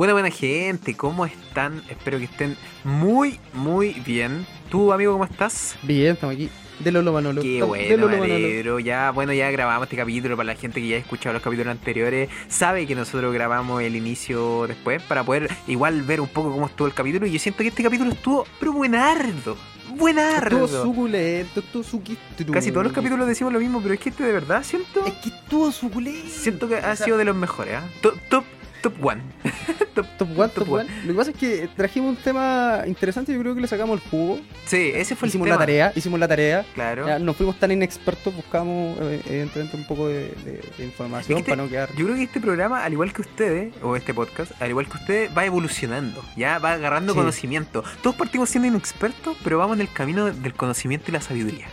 Buena, buena gente, ¿cómo están? Espero que estén muy, muy bien. ¿Tú, amigo, cómo estás? Bien, estamos aquí. De Lolo Manolo. Qué De bueno, Lolo Manolo. Ya, bueno, ya grabamos este capítulo para la gente que ya ha escuchado los capítulos anteriores. Sabe que nosotros grabamos el inicio después para poder igual ver un poco cómo estuvo el capítulo. Y yo siento que este capítulo estuvo, pero buenardo. Buenardo. Estuvo suculento, estuvo suquistru. Casi todos los capítulos decimos lo mismo, pero es que este de verdad siento. Es que estuvo suculento. Siento que ha O sea, sido de los mejores, ¿ah? Top, top, top one. top, Top one, top top one. Lo que pasa es que trajimos un tema interesante, yo creo que le sacamos el jugo. Sí, ese fue hicimos el la tema. tarea, hicimos la tarea. Claro. Ya, no fuimos tan inexpertos, buscamos eh, evidentemente un poco de, de- de información Es que para no quedar. Yo creo que este programa, al igual que ustedes, o este podcast, al igual que ustedes, va evolucionando, ya va agarrando Sí. conocimiento. Todos partimos siendo inexpertos, pero vamos en el camino del conocimiento y la sabiduría.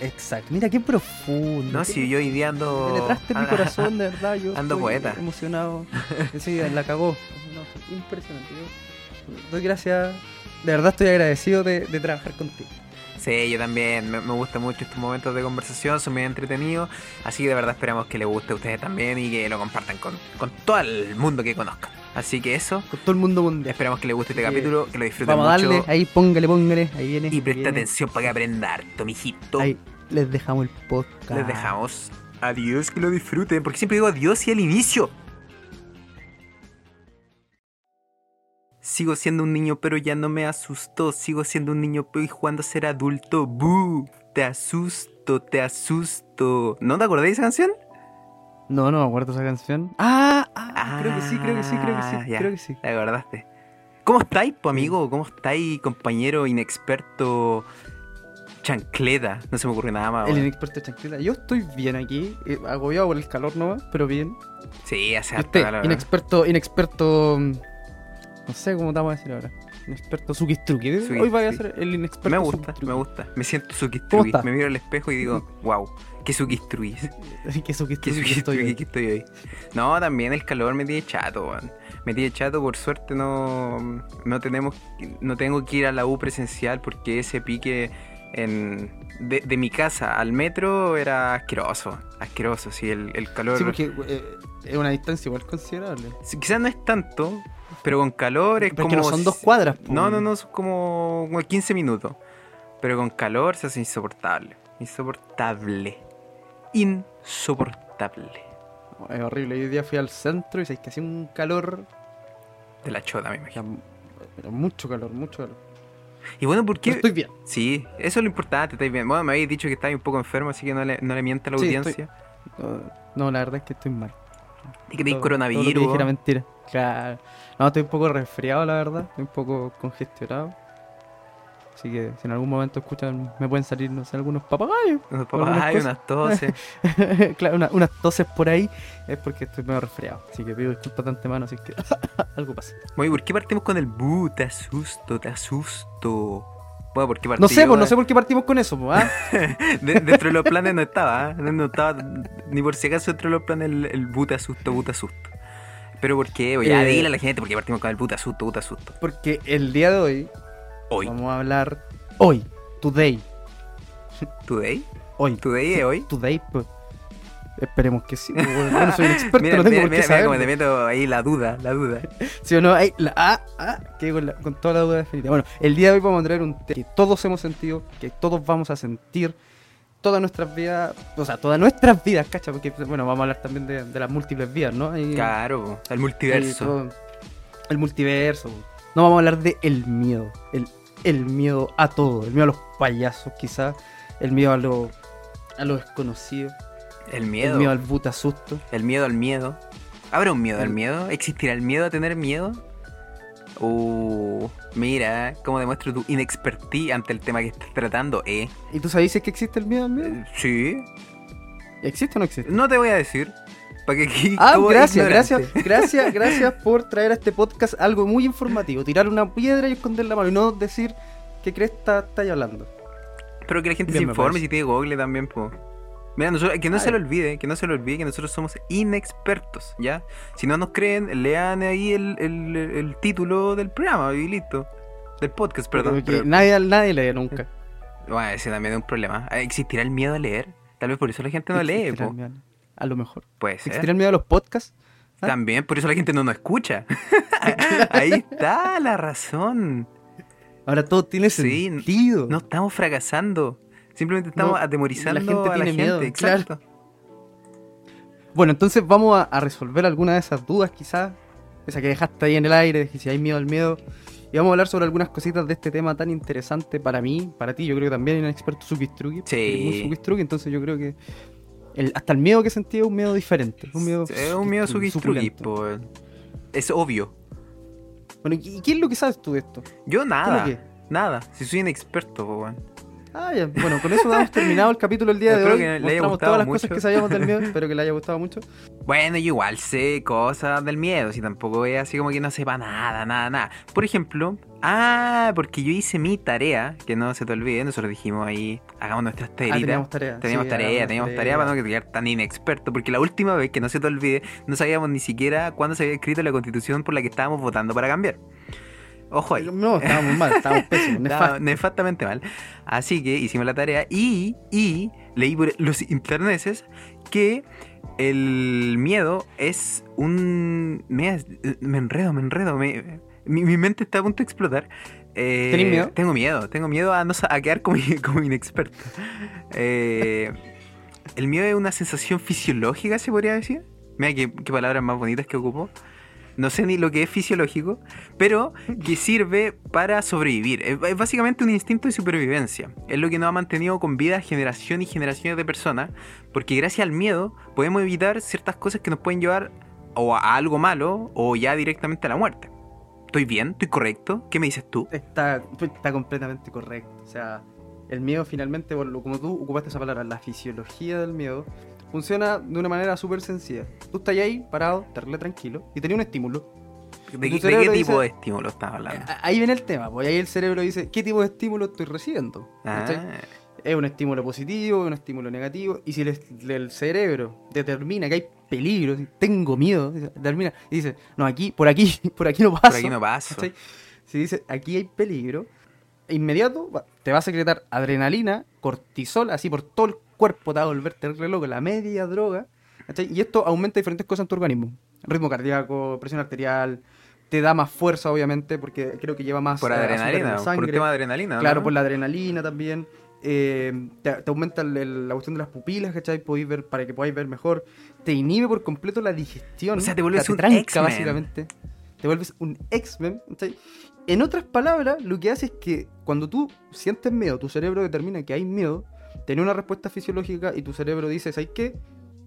Exacto. Mira qué profundo. No, si yo hoy día ando. Penetraste mi ah, corazón, de verdad. Yo Ando poeta. emocionado. Sí, la cagó. No, impresionante. Yo doy gracias. De verdad estoy agradecido de, de trabajar contigo. Sí, yo también. Me, me gustan mucho estos momentos de conversación, son muy entretenidos. Así que de verdad esperamos que les guste a ustedes también y que lo compartan con, con todo el mundo que conozcan. Así que eso. Con todo el mundo mundial. Esperamos que les guste este Así capítulo, que lo disfruten Vamos a mucho. darle, ahí póngale, póngale. Ahí viene. Y presta viene. atención para que aprenda harto, mijito. Ahí les dejamos el podcast. Les dejamos. Adiós, que lo disfruten. Porque siempre digo adiós y al inicio. Sigo siendo un niño, pero ya no me asustó. Sigo siendo un niño, pero y jugando a ser adulto. ¡Bu! Te asusto, te asusto. ¿No te acordás de esa canción? No, no me acuerdo esa canción. Ah, ah, creo que sí, creo que sí, creo que sí. Ah, ya. Creo que sí. ¿Te acordaste? ¿Cómo estáis, amigo? ¿Cómo estáis, compañero inexperto chancleta? No se me ocurre nada más. El inexperto chancleta. Yo estoy bien aquí, eh, agobiado por el calor nomás, pero bien. Sí, hace Y harto calor, inexperto, inexperto. mm, No sé cómo te vamos a decir ahora. Inexperto Sukistruki. Suki- Hoy vaya a ser el inexperto Me gusta, Sukistruki. me gusta. Me siento ¿Cómo sukistrui. está? Me miro al espejo y digo, wow, qué sukistrui. Qué Qué Sukistruki estoy estoy hoy. No, también el calor me tiene chato, weón. Me tiene chato, por suerte no, no tenemos, no tengo que ir a la U presencial porque ese pique en, de, de mi casa al metro era asqueroso. Asqueroso, sí, el, el calor. Sí, porque eh, es una distancia igual considerable. Sí, Quizás no es tanto, pero con calor es Pero como. es que no son dos cuadras. No, no, no, son como, como 15 minutos. Pero con calor se hace insoportable. Insoportable. Insoportable. Es horrible. Yo hoy día fui al centro y sabes que hacía un calor. De la chota, me imagino. pero mucho calor, mucho calor. Y bueno, ¿por Pero qué? estoy bien. Sí, eso es lo importante, estáis bien. Bueno, me habéis dicho que estáis un poco enfermo, así que no le, no le mienta a la Sí, audiencia. No, no, la verdad es que estoy mal. Y que tenéis coronavirus. todo lo que mentira. Claro. No, estoy un poco resfriado, la verdad. Estoy un poco congestionado. Así que si en algún momento escuchan, me pueden salir, no sé, algunos papagayos. Unos cosas. unas toses. claro, una- unas toses por ahí. Es porque estoy medio resfriado. Así que pido disculpas de antemano, así que algo pasa. Muy, ¿por qué partimos con el bu? Te asusto, te asusto. Bueno, ¿por qué No sé, pues no sé por qué partimos con eso, pues, ¿ah? De- dentro de los planes no estaba, ¿eh? no estaba ni por si acaso dentro de los planes el, el buta asusto, buta asusto. Pero ¿por qué? Ya Eh, dile a la gente por qué partimos con el buta asusto, buta asusto. Porque el día de hoy Hoy, vamos a hablar. Hoy, today. today, Hoy. today es hoy. Today, pues. Esperemos que sí. pues, bueno, yo no soy un experto, Mira, no tengo mira, por qué mira, mira saber. cómo te meto ahí la duda, la duda. ¿Sí o no? Ahí, la, ah, ah, que con, la- con toda la duda definitiva. Bueno, el día de hoy vamos a traer un tema que todos hemos sentido, que todos vamos a sentir todas nuestras vidas, o sea, todas nuestras vidas, cacha, porque, bueno, vamos a hablar también de, de las múltiples vidas, ¿no? Claro, el multiverso. todo- el multiverso. No vamos a hablar de el miedo, el, el miedo a todo, el miedo a los payasos, quizás, el miedo a lo, a lo desconocido, El el miedo. miedo al buta susto. El miedo al miedo. ¿Habrá un miedo al miedo? ¿Existirá el miedo a tener miedo? Uh, mira, cómo demuestro tu inexpertise ante el tema que estás tratando, eh. ¿Y tú sabes si es que existe el miedo al miedo? Eh, Sí, ¿Existe o no existe? no te voy a decir. Para que aquí Ah, gracias, gracias, gracias, gracias por traer a este podcast algo muy informativo. Tirar una piedra y esconder la mano y no decir qué crees está estáis hablando. Pero que la gente Bien, se me informe si tiene Google también, po. Mira, nosotros- que no se lo olvide, que no se lo olvide que nosotros somos inexpertos, ¿ya? Si no nos creen, lean ahí el, el- el título del programa y listo. Del podcast, perdón. Pero- nadie, nadie lee nunca. Bueno, ese también es un problema. ¿Existirá el miedo a leer? Tal vez por eso la gente no lee, po. miedo. A lo mejor. Puede ser. ¿Existirá el miedo a los podcasts? ¿Ah? También, por eso la gente no nos escucha. Ahí está la razón. Ahora todo tiene Sí, sentido. No estamos fracasando. Simplemente estamos No, atemorizando la gente a la tiene gente. miedo, Exacto. Bueno, entonces vamos a, a resolver alguna de esas dudas quizás. Esa que dejaste ahí en el aire, de que si hay miedo al miedo. Y vamos a hablar sobre algunas cositas de este tema tan interesante para mí, para ti. Yo creo que también hay un experto Sukistrugi. Sí. Sukistrugi, entonces yo creo que el- hasta el miedo que sentí es un miedo diferente. Un miedo Es un miedo. Es obvio. Bueno, ¿y qué es lo que sabes tú de esto? Yo nada. ¿Qué es Nada. Si soy inexperto, po, weón. Ah, ya. Bueno, con eso damos terminado el capítulo el día de hoy. que le Mostramos todas las mucho. cosas que sabíamos del miedo. Espero que le haya gustado mucho. Bueno, yo igual sé cosas del miedo, si tampoco es así como que no sepa nada, nada, nada. Por ejemplo, ah, porque yo hice mi tarea, que no se te olvide, nosotros dijimos ahí, hagamos nuestras Ah, tareitas. teníamos tarea. Teníamos Sí, tarea, teníamos tarea. tarea para no quedar tan inexperto, porque la última vez, que no se te olvide, no sabíamos ni siquiera cuándo se había escrito la constitución por la que estábamos votando para cambiar. Ojo ahí. No, estábamos mal, estábamos pésimos. Nefastamente mal. Así que hicimos la tarea y, y leí por los interneses que el miedo es un... Me, me enredo, me enredo. me- mi, mi mente está a punto de explotar. Eh, ¿Tenés miedo? Tengo miedo, tengo miedo a, no, a quedar como, como inexperto. Eh, el miedo es una sensación fisiológica, se podría decir. Mira qué, qué palabras más bonitas que ocupo. No sé ni lo que es fisiológico, pero que sirve para sobrevivir. Es, es básicamente un instinto de supervivencia. Es lo que nos ha mantenido con vida generación y generaciones de personas, porque gracias al miedo podemos evitar ciertas cosas que nos pueden llevar o a algo malo o ya directamente a la muerte. ¿Estoy bien? ¿Estoy correcto? ¿Qué me dices tú? Está, está completamente correcto. O sea, el miedo finalmente, como tú ocupaste esa palabra, la fisiología del miedo, funciona de una manera súper sencilla. Tú estás ahí parado, terrible tranquilo, y tenés un estímulo. ¿De, qué- de cerebro qué tipo dice- de estímulo estás hablando? Ahí viene el tema, pues ahí el cerebro dice, ¿qué tipo de estímulo estoy recibiendo? Ah, Es un estímulo positivo, es un estímulo negativo. Y si el, el cerebro determina que hay peligro, tengo miedo, determina y dice, no, aquí, por aquí, por aquí no paso. por aquí no paso. ¿cachai? Si dice, aquí hay peligro, inmediato te va a secretar adrenalina, cortisol, así por todo el cuerpo, te va a volver terrible loco, la media droga. ¿cachai? Y esto aumenta diferentes cosas en tu organismo. Ritmo cardíaco, presión arterial, te da más fuerza, obviamente, porque creo que lleva más Por eh, adrenalina, por sangre. tema de adrenalina. ¿no? Claro, por la adrenalina también. eh, te, te aumenta el- el- la cuestión de las pupilas, ¿cachai? Podéis ver, para que podáis ver mejor. Te inhibe por completo la digestión. O sea, te vuelves un tranca, básicamente. Te vuelves un X-Men, ¿cachai? En otras palabras, lo que hace es que cuando tú sientes miedo, tu cerebro determina que hay miedo, tiene una respuesta fisiológica y tu cerebro dice, ¿sabes qué?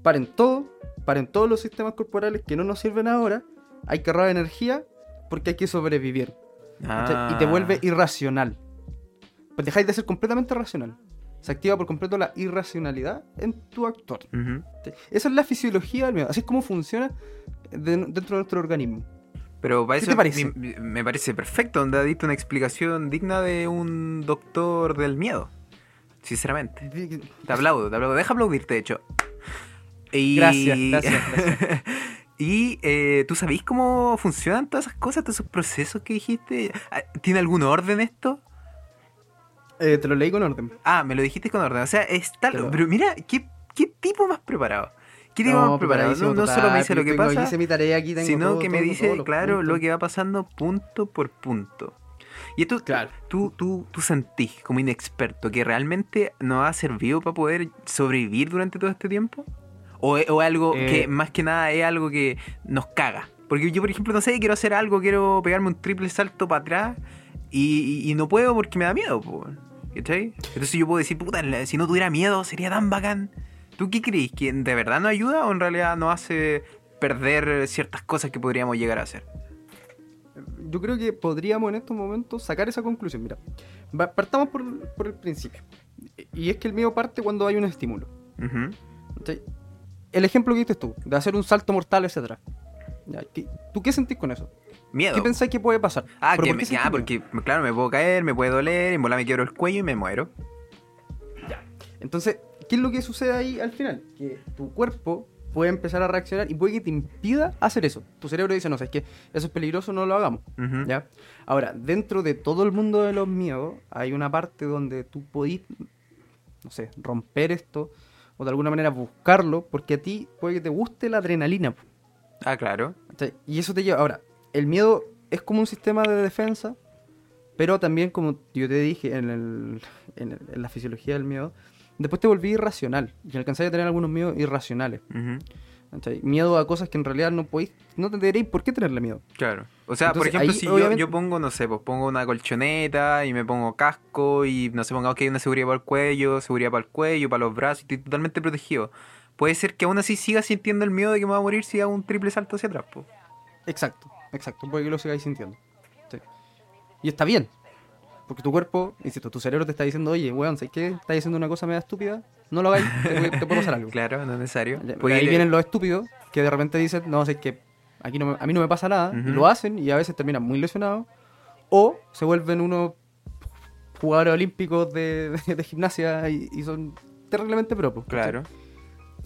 Paren todo, paren todos los sistemas corporales que no nos sirven ahora, hay que ahorrar energía porque hay que sobrevivir. Y te Ah. vuelve irracional. Pues dejáis de ser completamente racional. Se activa por completo la irracionalidad en tu actor. Esa es la fisiología del miedo. Así es como funciona de- dentro de nuestro organismo. Pero para ¿Qué eso te parece? mi- me parece perfecto, donde diste una explicación digna de un doctor del miedo. Sinceramente. Te aplaudo, te aplaudo. Deja aplaudirte, de hecho. Y... Gracias, gracias, gracias. y eh, ¿tú sabés cómo funcionan todas esas cosas, todos esos procesos que dijiste? Ah, ¿Tiene algún orden esto? Eh, te lo leí con orden. Ah, me lo dijiste con orden. O sea, es tal. Pero mira, ¿qué, qué tipo más preparado? ¿Qué tipo más preparado? No, no solo me dice lo que tengo- pasa, Hice mi tarea aquí, tengo sino todo, que me todo, dice, claro, puntos. lo que va pasando punto por punto. Y esto, Claro. tú, tú, tú sentís como inexperto que realmente nos ha servido para poder sobrevivir durante todo este tiempo? ¿O o algo Eh. que más que nada es algo que nos caga? Porque yo, por ejemplo, no sé, quiero hacer algo, quiero pegarme un triple salto para atrás y, y- y no puedo porque me da miedo, po, ¿cachai? Entonces yo puedo decir, puta, si no tuviera miedo sería tan bacán. ¿Tú qué crees? ¿Que de verdad nos ayuda o en realidad nos hace perder ciertas cosas que podríamos llegar a hacer? Yo creo que podríamos en estos momentos sacar esa conclusión. Mira, partamos por, por el principio. Y es que el miedo parte cuando hay un estímulo. El ejemplo que diste tú, de hacer un salto mortal, etc. Ya, ¿qué- ¿Tú qué sentís con eso? Miedo. ¿Qué pensáis que puede pasar? Ah, ¿Pero que por me- ah, porque, claro, me puedo caer, me puede doler, en bola me quiebro el cuello y me muero. Entonces, ¿qué es lo que sucede ahí al final? Que tu cuerpo puede empezar a reaccionar y puede que te impida hacer eso. Tu cerebro dice, no, sé, es que eso es peligroso, no lo hagamos. ¿Ya? Ahora, dentro de todo el mundo de los miedos, hay una parte donde tú podís, no sé, romper esto o de alguna manera buscarlo, porque a ti puede que te guste la adrenalina. Ah, claro. Y eso te lleva. Ahora, el miedo es como un sistema de defensa, pero también, como yo te dije en, el- en, el- en la fisiología del miedo, después te volví irracional. Y alcanzáis a tener algunos miedos irracionales. Miedo a cosas que en realidad no podéis. No tendréis por qué tenerle miedo. Claro. O sea, por ejemplo, ahí, si yo, obviamente- yo pongo, no sé, pues pongo una colchoneta y me pongo casco y no sé, pongamos que hay una seguridad para el cuello, seguridad para el cuello, para los brazos y estoy totalmente protegido. Puede ser que aún así siga sintiendo el miedo de que me va a morir si hago un triple salto hacia atrás, pues. Exacto, exacto. Puede que lo sigáis sintiendo. Sí. Y está bien. Porque tu cuerpo, insisto, tu cerebro te está diciendo, oye, weón, ¿sabes qué? Estás diciendo una cosa media estúpida. No lo hagáis, te, te puede pasar algo. Claro, no es necesario. Puede ahí vienen los estúpidos que de repente dicen, no, sé que aquí no me- a mí no me pasa nada, y Ujú. lo hacen y a veces terminan muy lesionados, o se vuelven unos jugadores olímpicos de, de- de gimnasia y, y son terriblemente propos. Claro.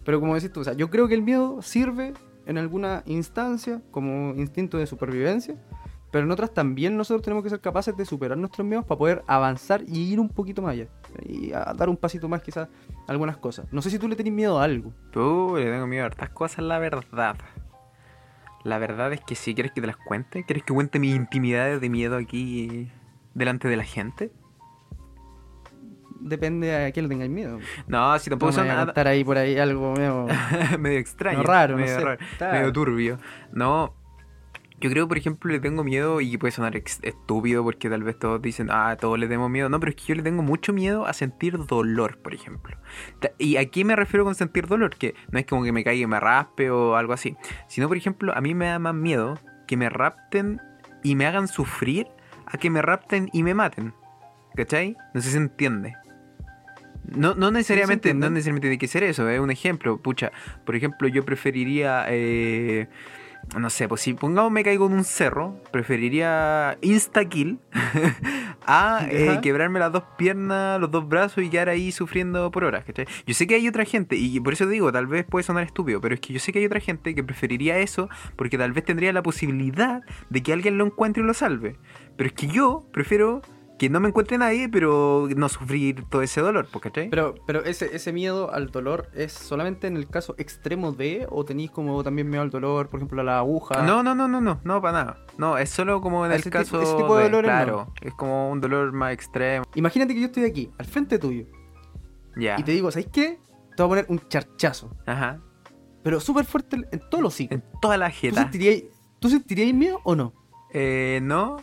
Pero como decís tú, o sea, yo creo que el miedo sirve en alguna instancia como instinto de supervivencia, pero en otras también nosotros tenemos que ser capaces de superar nuestros miedos para poder avanzar y ir un poquito más allá. Y a dar un pasito más quizás algunas cosas. No sé si tú le tenés miedo a algo. Tú, le tengo miedo a hartas cosas, la verdad. La verdad es que si quieres que te las cuente, ¿quieres que cuente mis intimidades de miedo aquí delante de la gente? Depende a qué le tengáis miedo. No, si No tampoco me son nada- contar ahí por ahí algo medio... medio extraño. No, raro, no medio, sé. raro, medio turbio. No, yo creo, por ejemplo, le tengo miedo y puede sonar estúpido porque tal vez todos dicen, ah, todos le tenemos miedo. No, pero es que yo le tengo mucho miedo a sentir dolor, por ejemplo. ¿Y a qué me refiero con sentir dolor? Que no es como que me caiga y me raspe o algo así. Sino, por ejemplo, a mí me da más miedo que me rapten y me hagan sufrir a que me rapten y me maten. ¿Cachai? No sé si se entiende. No, no necesariamente, no necesariamente tiene que ser eso, es un ejemplo. Pucha, por ejemplo, yo preferiría, eh, no sé, pues si pongamos me caigo en un cerro, preferiría insta-kill a eh, quebrarme las dos piernas, los dos brazos y quedar ahí sufriendo por horas, ¿cachai? Yo sé que hay otra gente, y por eso digo, tal vez puede sonar estúpido, pero es que yo sé que hay otra gente que preferiría eso porque tal vez tendría la posibilidad de que alguien lo encuentre y lo salve. Pero es que yo prefiero que no me encuentre nadie, pero no sufrir todo ese dolor, ¿cachai? Pero, pero ese, ese miedo al dolor es solamente en el caso extremo de, o tenéis como también miedo al dolor, por ejemplo, a la aguja. No, no, no, no, no, no, para nada. No, es solo como en el ese caso ese tipo de dolores claro, es como un dolor más extremo. Imagínate que yo estoy aquí, al frente tuyo, Ya. y te digo, ¿sabes qué? Te voy a poner un charchazo, Ajá. pero súper fuerte en todos los hocicos. En toda la ¿Tú jeta. sentirías, ¿Tú sentirías miedo o no? Eh, no,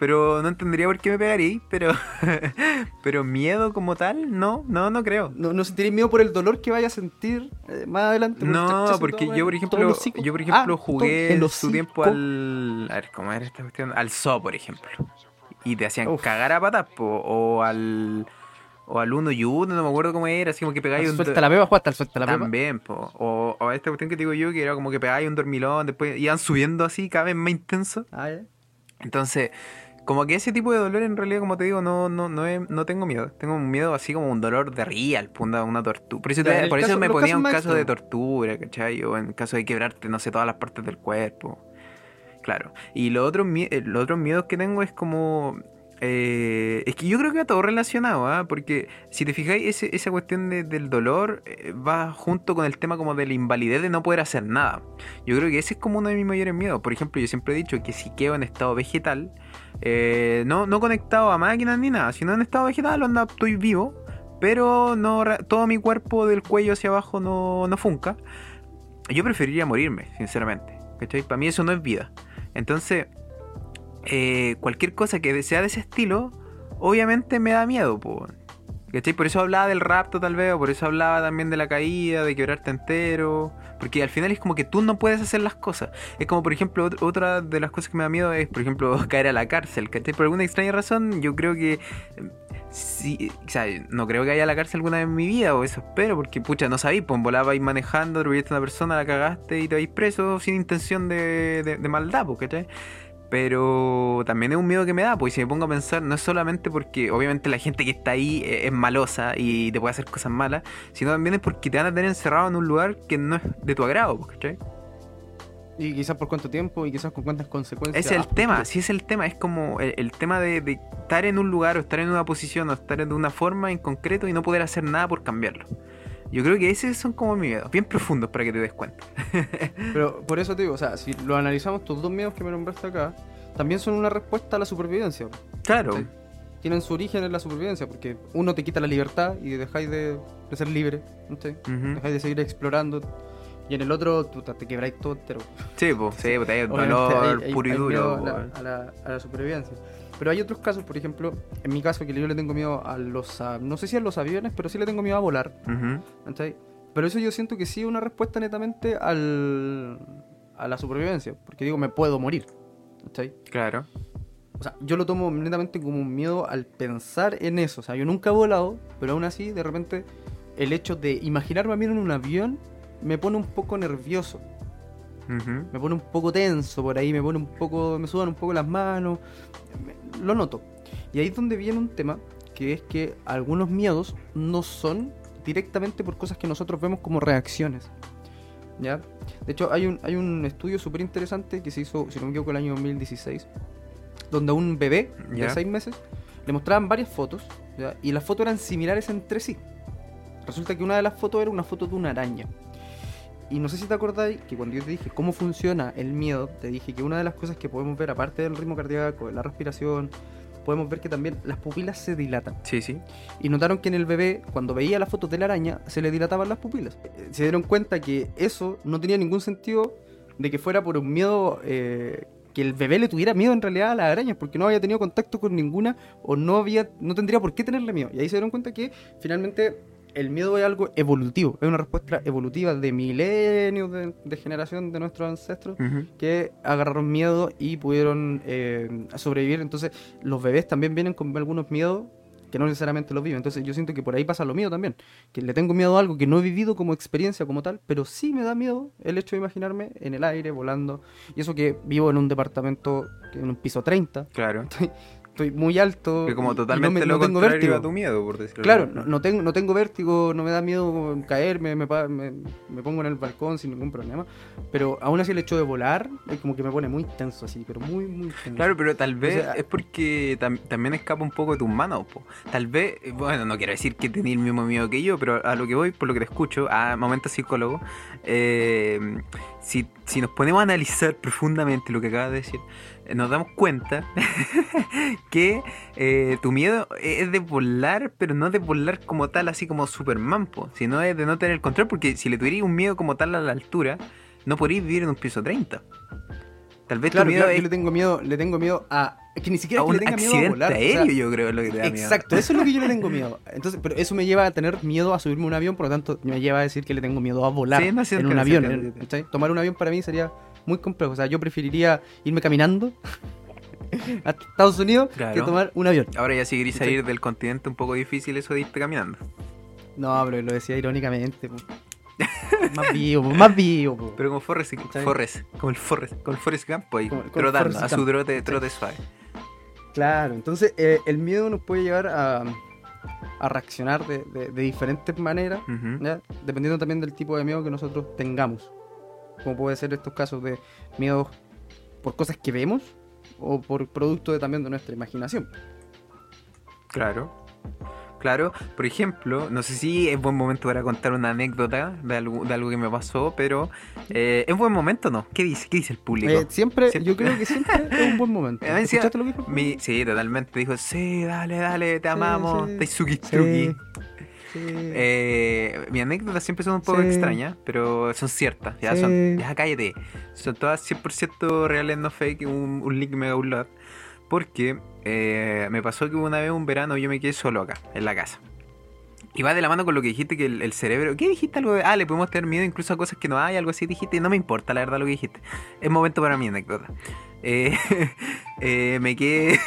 pero no entendería por qué me pegaría, pero pero miedo como tal, no, no, no creo. ¿No, no sentirías miedo por el dolor que vayas a sentir eh, más adelante? por No, porque yo por ejemplo, yo por ejemplo Ah, jugué en su tiempo al a ver, ¿cómo era esta cuestión? Al zoo, por ejemplo. Y te hacían Uf. cagar a patas, po, o al o al uno y uno, no me acuerdo cómo era, así como que pegáis un Suelta la beba, al suelta la beba. También, po. O, o esta cuestión que te digo yo, que era como que pegáis un dormilón, después iban subiendo así, cada vez más intenso. Ah, ya. Entonces, como que ese tipo de dolor en realidad, como te digo, no, no, no, no tengo miedo. Tengo un miedo así como un dolor de real, una, una tortura. Por eso, te- por eso me ponía un caso de tortura, ¿cachai? O en caso de quebrarte, no sé, todas las partes del cuerpo. Claro. Y los otros, eh, los otros miedos que tengo es como... eh, es que yo creo que va todo relacionado, ¿ah? Porque si te fijáis, esa cuestión de- del dolor eh, va junto con el tema como de la invalidez de no poder hacer nada. Yo creo que ese es como uno de mis mayores miedos. Por ejemplo, yo siempre he dicho que si quedo en estado vegetal, eh, no, no conectado a máquinas ni nada, sino en estado vegetal, onda, estoy vivo, pero no todo mi cuerpo del cuello hacia abajo no, no funca. Yo preferiría morirme, sinceramente. ¿Cachai? Para mí eso no es vida. Entonces, eh, cualquier cosa que sea de ese estilo, obviamente me da miedo, po. ¿Cachai? Por eso hablaba del rapto tal vez, o por eso hablaba también de la caída, de quebrarte entero. Porque al final es como que tú no puedes hacer las cosas. Es como, por ejemplo, ot- otra de las cosas que me da miedo es, por ejemplo, caer a la cárcel. ¿Cachai? Por alguna extraña razón, yo creo que... Sí, o sea, no creo que haya la cárcel alguna vez en mi vida, o eso espero, porque pucha, no sabéis, pues volabais manejando, atropellaste a una persona, la cagaste y te vais preso sin intención de, de, de maldad, ¿cachai? Pero también es un miedo que me da, y si me pongo a pensar, no es solamente porque obviamente la gente que está ahí eh, es malosa y te puede hacer cosas malas, sino también es porque te van a tener encerrado en un lugar que no es de tu agrado, pues, ¿cachai? Y quizás por cuánto tiempo y quizás con cuántas consecuencias. Ese es el tema, futuro. sí es el tema, es como el, el tema de, de estar en un lugar o estar en una posición o estar de una forma en concreto y no poder hacer nada por cambiarlo. Yo creo que esos son como miedos, bien profundos para que te des cuenta. Pero por eso te digo, o sea, si lo analizamos, tus dos miedos que me nombraste acá, también son una respuesta a la supervivencia. Claro. Sí. Tienen su origen en la supervivencia, porque uno te quita la libertad y dejáis de, de ser libre, ¿no? Ujú. dejáis de seguir explorando. Y en el otro, tú te te quebráis todo entero. Sí, pues, sí, pues, hay Obviamente dolor hay- hay- puro y hay duro. miedo a la, weón. a la- a la supervivencia. Pero hay otros casos, por ejemplo, en mi caso, que yo le tengo miedo a los. a- no sé si a los aviones, pero sí le tengo miedo a volar. ¿cachai? Pero eso yo siento que sí es una respuesta netamente al, a la supervivencia. Porque digo, me puedo morir. ¿cachai? Claro. O sea, yo lo tomo netamente como un miedo al pensar en eso. O sea, yo nunca he volado, pero aún así, de repente, el hecho de imaginarme a mí en un avión me pone un poco nervioso. Me pone un poco tenso por ahí, me pone un poco, me sudan un poco las manos. me- lo noto. Y ahí es donde viene un tema, que es que algunos miedos no son directamente por cosas que nosotros vemos como reacciones. ¿Ya? De hecho, hay un, hay un estudio súper interesante que se hizo, si no me equivoco, el año 2016, donde a un bebé Ya. de 6 meses le mostraban varias fotos, ¿ya? y las fotos eran similares entre sí. Resulta que una de las fotos era una foto de una araña. Y no sé si te acordáis que cuando yo te dije cómo funciona el miedo, te dije que una de las cosas que podemos ver, aparte del ritmo cardíaco, de la respiración, podemos ver que también las pupilas se dilatan. Sí, sí. Y notaron que en el bebé, cuando veía las fotos de la araña, se le dilataban las pupilas. Eh, Se dieron cuenta que eso no tenía ningún sentido de que fuera por un miedo, eh, que el bebé le tuviera miedo en realidad a las arañas, porque no había tenido contacto con ninguna o no, había, no tendría por qué tenerle miedo. Y ahí se dieron cuenta que finalmente el miedo es algo evolutivo, es una respuesta evolutiva de milenios de, de generación de nuestros ancestros que agarraron miedo y pudieron eh, sobrevivir. Entonces, los bebés también vienen con algunos miedos que no necesariamente los viven. Entonces, yo siento que por ahí pasa lo mío también. Que le tengo miedo a algo que no he vivido como experiencia como tal, pero sí me da miedo el hecho de imaginarme en el aire, volando. Y eso que vivo en un departamento, en un piso 30, Claro. Estoy muy alto. Que y- como y totalmente no, me- lo no tengo vértigo. a tu miedo, por decirlo Claro, no, no tengo, no tengo vértigo, no me da miedo caerme, me, me, me pongo en el balcón sin ningún problema. Pero aún así el hecho de volar es como que me pone muy tenso así, pero muy, muy tenso. Claro, pero tal vez sea, es porque tam- también escapa un poco de tus manos. po. Tal vez, eh, bueno, no quiero decir que tenés el mismo miedo que yo, pero a lo que voy, por lo que te escucho, a momento psicólogo, eh, si, si nos ponemos a analizar profundamente lo que acabas de decir, nos damos cuenta que eh, tu miedo es de volar, pero no de volar como tal, así como Superman, po, sino es de no tener control, porque si le tuvierais un miedo como tal a la altura, no podríais vivir en un piso 30. Tal vez Claro, tu miedo claro, es yo le tengo miedo, le tengo miedo a. Que ni siquiera a es que un le tenga miedo a accidente volar. o sea, aéreo, yo creo, es lo que te da miedo. Exacto, eso es lo que yo le tengo miedo. Entonces, pero eso me lleva a tener miedo a subirme a un avión, por lo tanto, me lleva a decir que le tengo miedo a volar Sí, no, en un avión. Tomar un avión para mí sería muy complejo. O sea, yo preferiría irme caminando a Estados Unidos Claro. que tomar un avión. Ahora ya si querís salir del continente un poco difícil eso de irte caminando. No, pero lo decía irónicamente. po. más vivo, más vivo. po. Pero como Forrest. Forrest, como el Forrest, como el Forrest Gump ahí, Como- como trotando, Forrest a su trote, trote suave. Claro, entonces eh, el miedo nos puede llevar a, a reaccionar de, de- de diferentes maneras, dependiendo también del tipo de miedo que nosotros tengamos. Como puede ser estos casos de miedos por cosas que vemos o por producto de, también de nuestra imaginación. Claro. Claro, por ejemplo, no sé si es buen momento para contar una anécdota de algo, de algo que me pasó, pero eh, ¿es buen momento o no? ¿Qué dice? ¿Qué dice el público? Eh, siempre, Siempre- yo creo que siempre es un buen momento. ¿Escuchaste lo que dijo? Mi- sí, totalmente. Dijo, sí, dale, dale, te Sí, amamos, sí. Daisuki Sí. Sí. Eh, mi anécdota siempre son un poco Sí. extrañas, pero son ciertas. Ya, Sí. son, ya cállate. Son todas 100% reales, no fake. Un, un link mega upload. Porque eh, me pasó que una vez un verano yo me quedé solo acá, en la casa. Y va de la mano con lo que dijiste que el, el cerebro. ¿Qué dijiste algo de.? Ah, le podemos tener miedo incluso a cosas que no hay, algo así dijiste. No me importa la verdad lo que dijiste. Es momento para mi anécdota. Eh, eh, me quedé.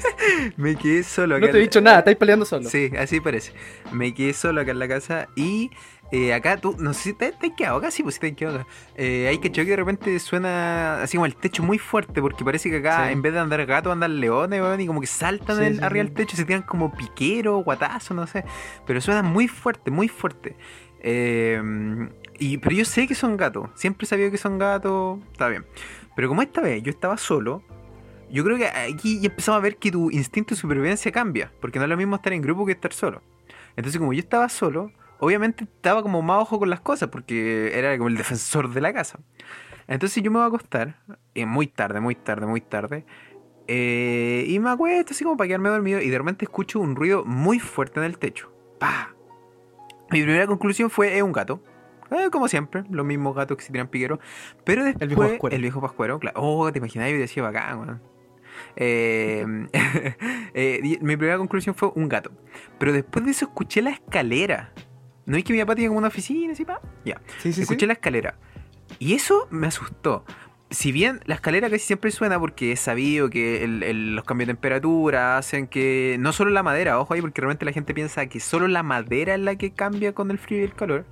me quedé solo acá. No te he dicho nada, estáis peleando solo. Sí, así parece. Me quedé solo acá en la casa y eh, acá tú, no sé si te, te has quedado acá, sí, pues sí te has quedado acá. Eh, hay que que de repente suena así como el techo muy fuerte porque parece que acá Sí. en vez de andar gatos andan leones, weón, y como que saltan Sí, el- sí, arriba del techo, se tiran como piquero, guatazo, no sé. Pero suena muy fuerte, muy fuerte. Eh, y, pero yo sé que son gatos, siempre he sabido que son gatos, está bien. Pero como esta vez yo estaba solo, yo creo que aquí ya empezamos a ver que tu instinto de supervivencia cambia, porque no es lo mismo estar en grupo que estar solo. Entonces como yo estaba solo, obviamente estaba como más ojo con las cosas porque era como el defensor de la casa. Entonces yo me voy a acostar, eh, muy tarde, muy tarde, muy tarde. eh, y me acuesto así como para quedarme dormido y de repente escucho un ruido muy fuerte en el techo. ¡Pah! Mi primera conclusión fue, es un gato. Eh, como siempre, los mismos gatos que se tiran piqueros. Pero después, viejo pascuero. el viejo pascuero, claro. Oh, te imaginas, yo decía bacán, weón. Eh, eh, mi primera conclusión fue un gato. Pero después de eso escuché la escalera. ¿No es que mi papá tenía como una oficina así, pa? Ya. Sí, sí, escuché sí. la escalera. Y eso me asustó. Si bien la escalera casi siempre suena porque es sabido que el- el- los cambios de temperatura hacen que. No solo la madera, ojo ahí, porque realmente la gente piensa que solo la madera es la que cambia con el frío y el calor.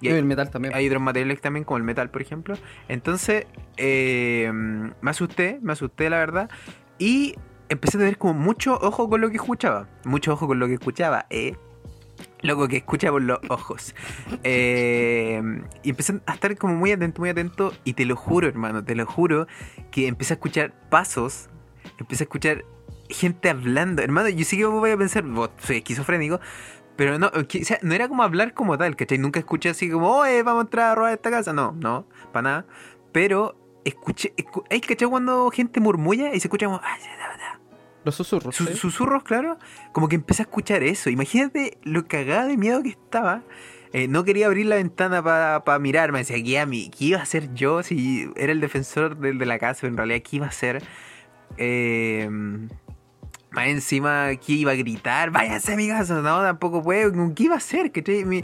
Y Y hay, el metal también. hay otros materiales también, como el metal, por ejemplo. Entonces, eh, me asusté, me asusté, la verdad. Y empecé a tener como mucho ojo con lo que escuchaba. Mucho ojo con lo que escuchaba, ¿eh? Loco que escucha por los ojos. Eh, y empecé a estar como muy atento, muy atento. Y te lo juro, hermano, te lo juro, que empecé a escuchar pasos. Empecé a escuchar gente hablando. Hermano, yo sí que voy a pensar, vos soy esquizofrénico. Pero no, o no era como hablar como tal, ¿cachai? Nunca escuché así como, oye, vamos a entrar a robar esta casa. No, no, para nada. Pero escuché, escu ¿hay cachai cuando gente murmulla y se escucha como, "Ay, da, da, da"? Los susurros. Susurros, claro. Como que empecé a escuchar eso. Imagínate lo cagada de miedo que estaba. Eh, no quería abrir la ventana para mirarme. Decía, ¿qué, a mí? ¿qué iba a hacer yo si era el defensor del de la casa? En realidad, ¿qué iba a hacer? Eh, más encima, ¿qué iba a gritar? Váyanse a mi casa. No, tampoco puedo. ¿Qué iba a hacer? ¿Cachai? Mi-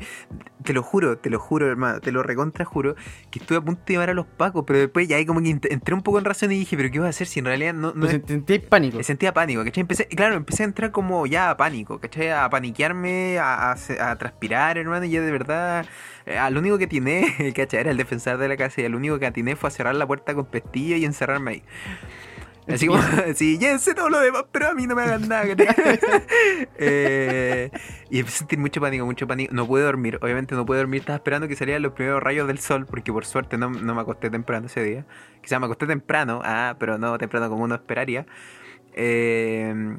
Te lo juro, te lo juro, hermano. Te lo recontra juro. Que estuve a punto de llevar a los pacos. Pero después ya ahí como que ent- entré un poco en razón y dije, ¿pero qué iba a hacer si en realidad no, no Pues es- sentí pánico. me sentía pánico, ¿cachai? Empecé, claro, empecé a entrar como ya a pánico, ¿cachai? A paniquearme, a, a- a transpirar, hermano, y ya de verdad, eh, al único que atiné, ¿cachai? Era el defensor de la casa y al único que atiné fue a cerrar la puerta con pestillo y encerrarme ahí. Así como, sí, llévense todo lo demás, pero a mí no me hagan nada. Eh, y empecé a sentir mucho pánico, mucho pánico. No pude dormir, obviamente no pude dormir, estaba esperando que salieran los primeros rayos del sol, porque por suerte no, no me acosté temprano ese día. Quizás me acosté temprano, ah, pero no temprano como uno esperaría. Eh,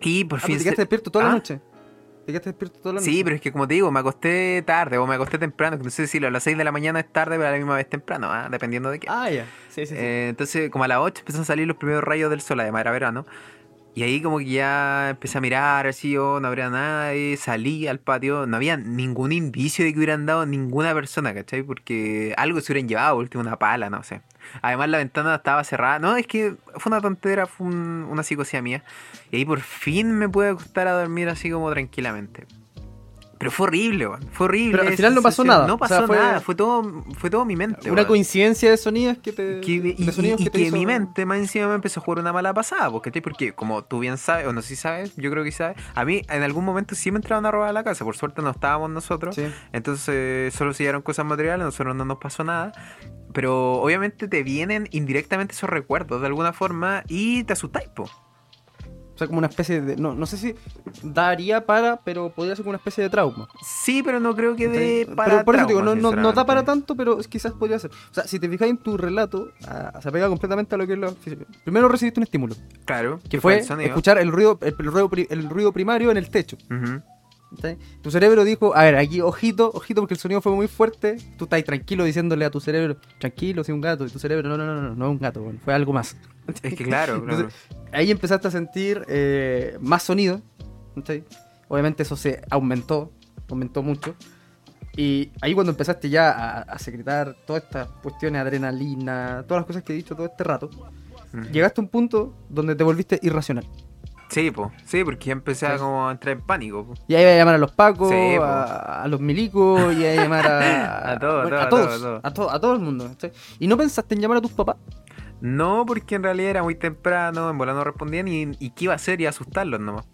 y por Ah, fin. te se- quedaste despierto toda ¿Ah? la noche. Te quedaste despierto toda la noche. Sí, pero es que como te digo, me acosté tarde o me acosté temprano. No sé si a las 6 de la mañana es tarde, pero a la misma vez temprano, ah, dependiendo de qué. Ah, ya. Sí, sí, sí. Eh, entonces, como a las 8 empezaron a salir los primeros rayos del sol, además era verano. Y ahí como que ya empecé a mirar así, oh, no habría nadie, salí al patio, no había ningún indicio de que hubieran dado ninguna persona, ¿cachai? Porque algo se hubieran llevado, último una pala, no sé. Además la ventana estaba cerrada, no, es que fue una tontera, fue un- una psicosis mía. Y ahí por fin me pude acostar a dormir así como tranquilamente. Pero fue horrible, weón. Fue horrible. Pero al final no pasó nada. No O pasó sea, fue- nada. Fue todo, fue todo mi mente. Una coincidencia de sonidos que te. Que- y, de sonidos y- y que te que hizo- mi mente más encima me empezó a jugar una mala pasada, porque, porque como tú bien sabes, o no sé si sabes, yo creo que sabes, a mí en algún momento sí me entraron a robar a la casa, por suerte no estábamos nosotros, Sí. entonces solo se llevaron cosas materiales, nosotros no nos pasó nada, pero obviamente te vienen indirectamente esos recuerdos de alguna forma y te asustáis, po. O sea, como una especie de. No, no sé si daría para, pero podría ser como una especie de trauma. Sí, pero no creo que dé para pero por eso digo, no, no, no da para tanto, pero quizás podría ser. O sea, si te fijas en tu relato, ah, se apega completamente a lo que es la. Primero recibiste un estímulo, Claro, que fue el escuchar el ruido, el, el ruido, el ruido primario en el techo. Ujú. ¿Cachai? Tu cerebro dijo, a ver, aquí ojito, ojito, porque el sonido fue muy fuerte. Tú estás tranquilo diciéndole a tu cerebro, tranquilo, soy un gato. Y tu cerebro, no, no, no, no, no es un gato, weón, fue algo más. Es que claro, claro. Entonces, ahí empezaste a sentir eh, más sonido. ¿cachai? Obviamente eso se aumentó, aumentó mucho. Y ahí cuando empezaste ya a, a secretar todas estas cuestiones, adrenalina, todas las cosas que he dicho todo este rato, Ujú. llegaste a un punto donde te volviste irracional. Sí, po. Sí, porque ya empecé a Sí. como a entrar en pánico, po. Y ahí iba a llamar a los pacos, Sí, a, a los milicos, y a llamar a, A todo, a bueno, todo, a todos, todo, a todo. a todo, a todo el mundo. ¿Y no pensaste en llamar a tus papás? No, porque en realidad era muy temprano, en bola no respondían y, y qué iba a hacer y asustarlos nomás.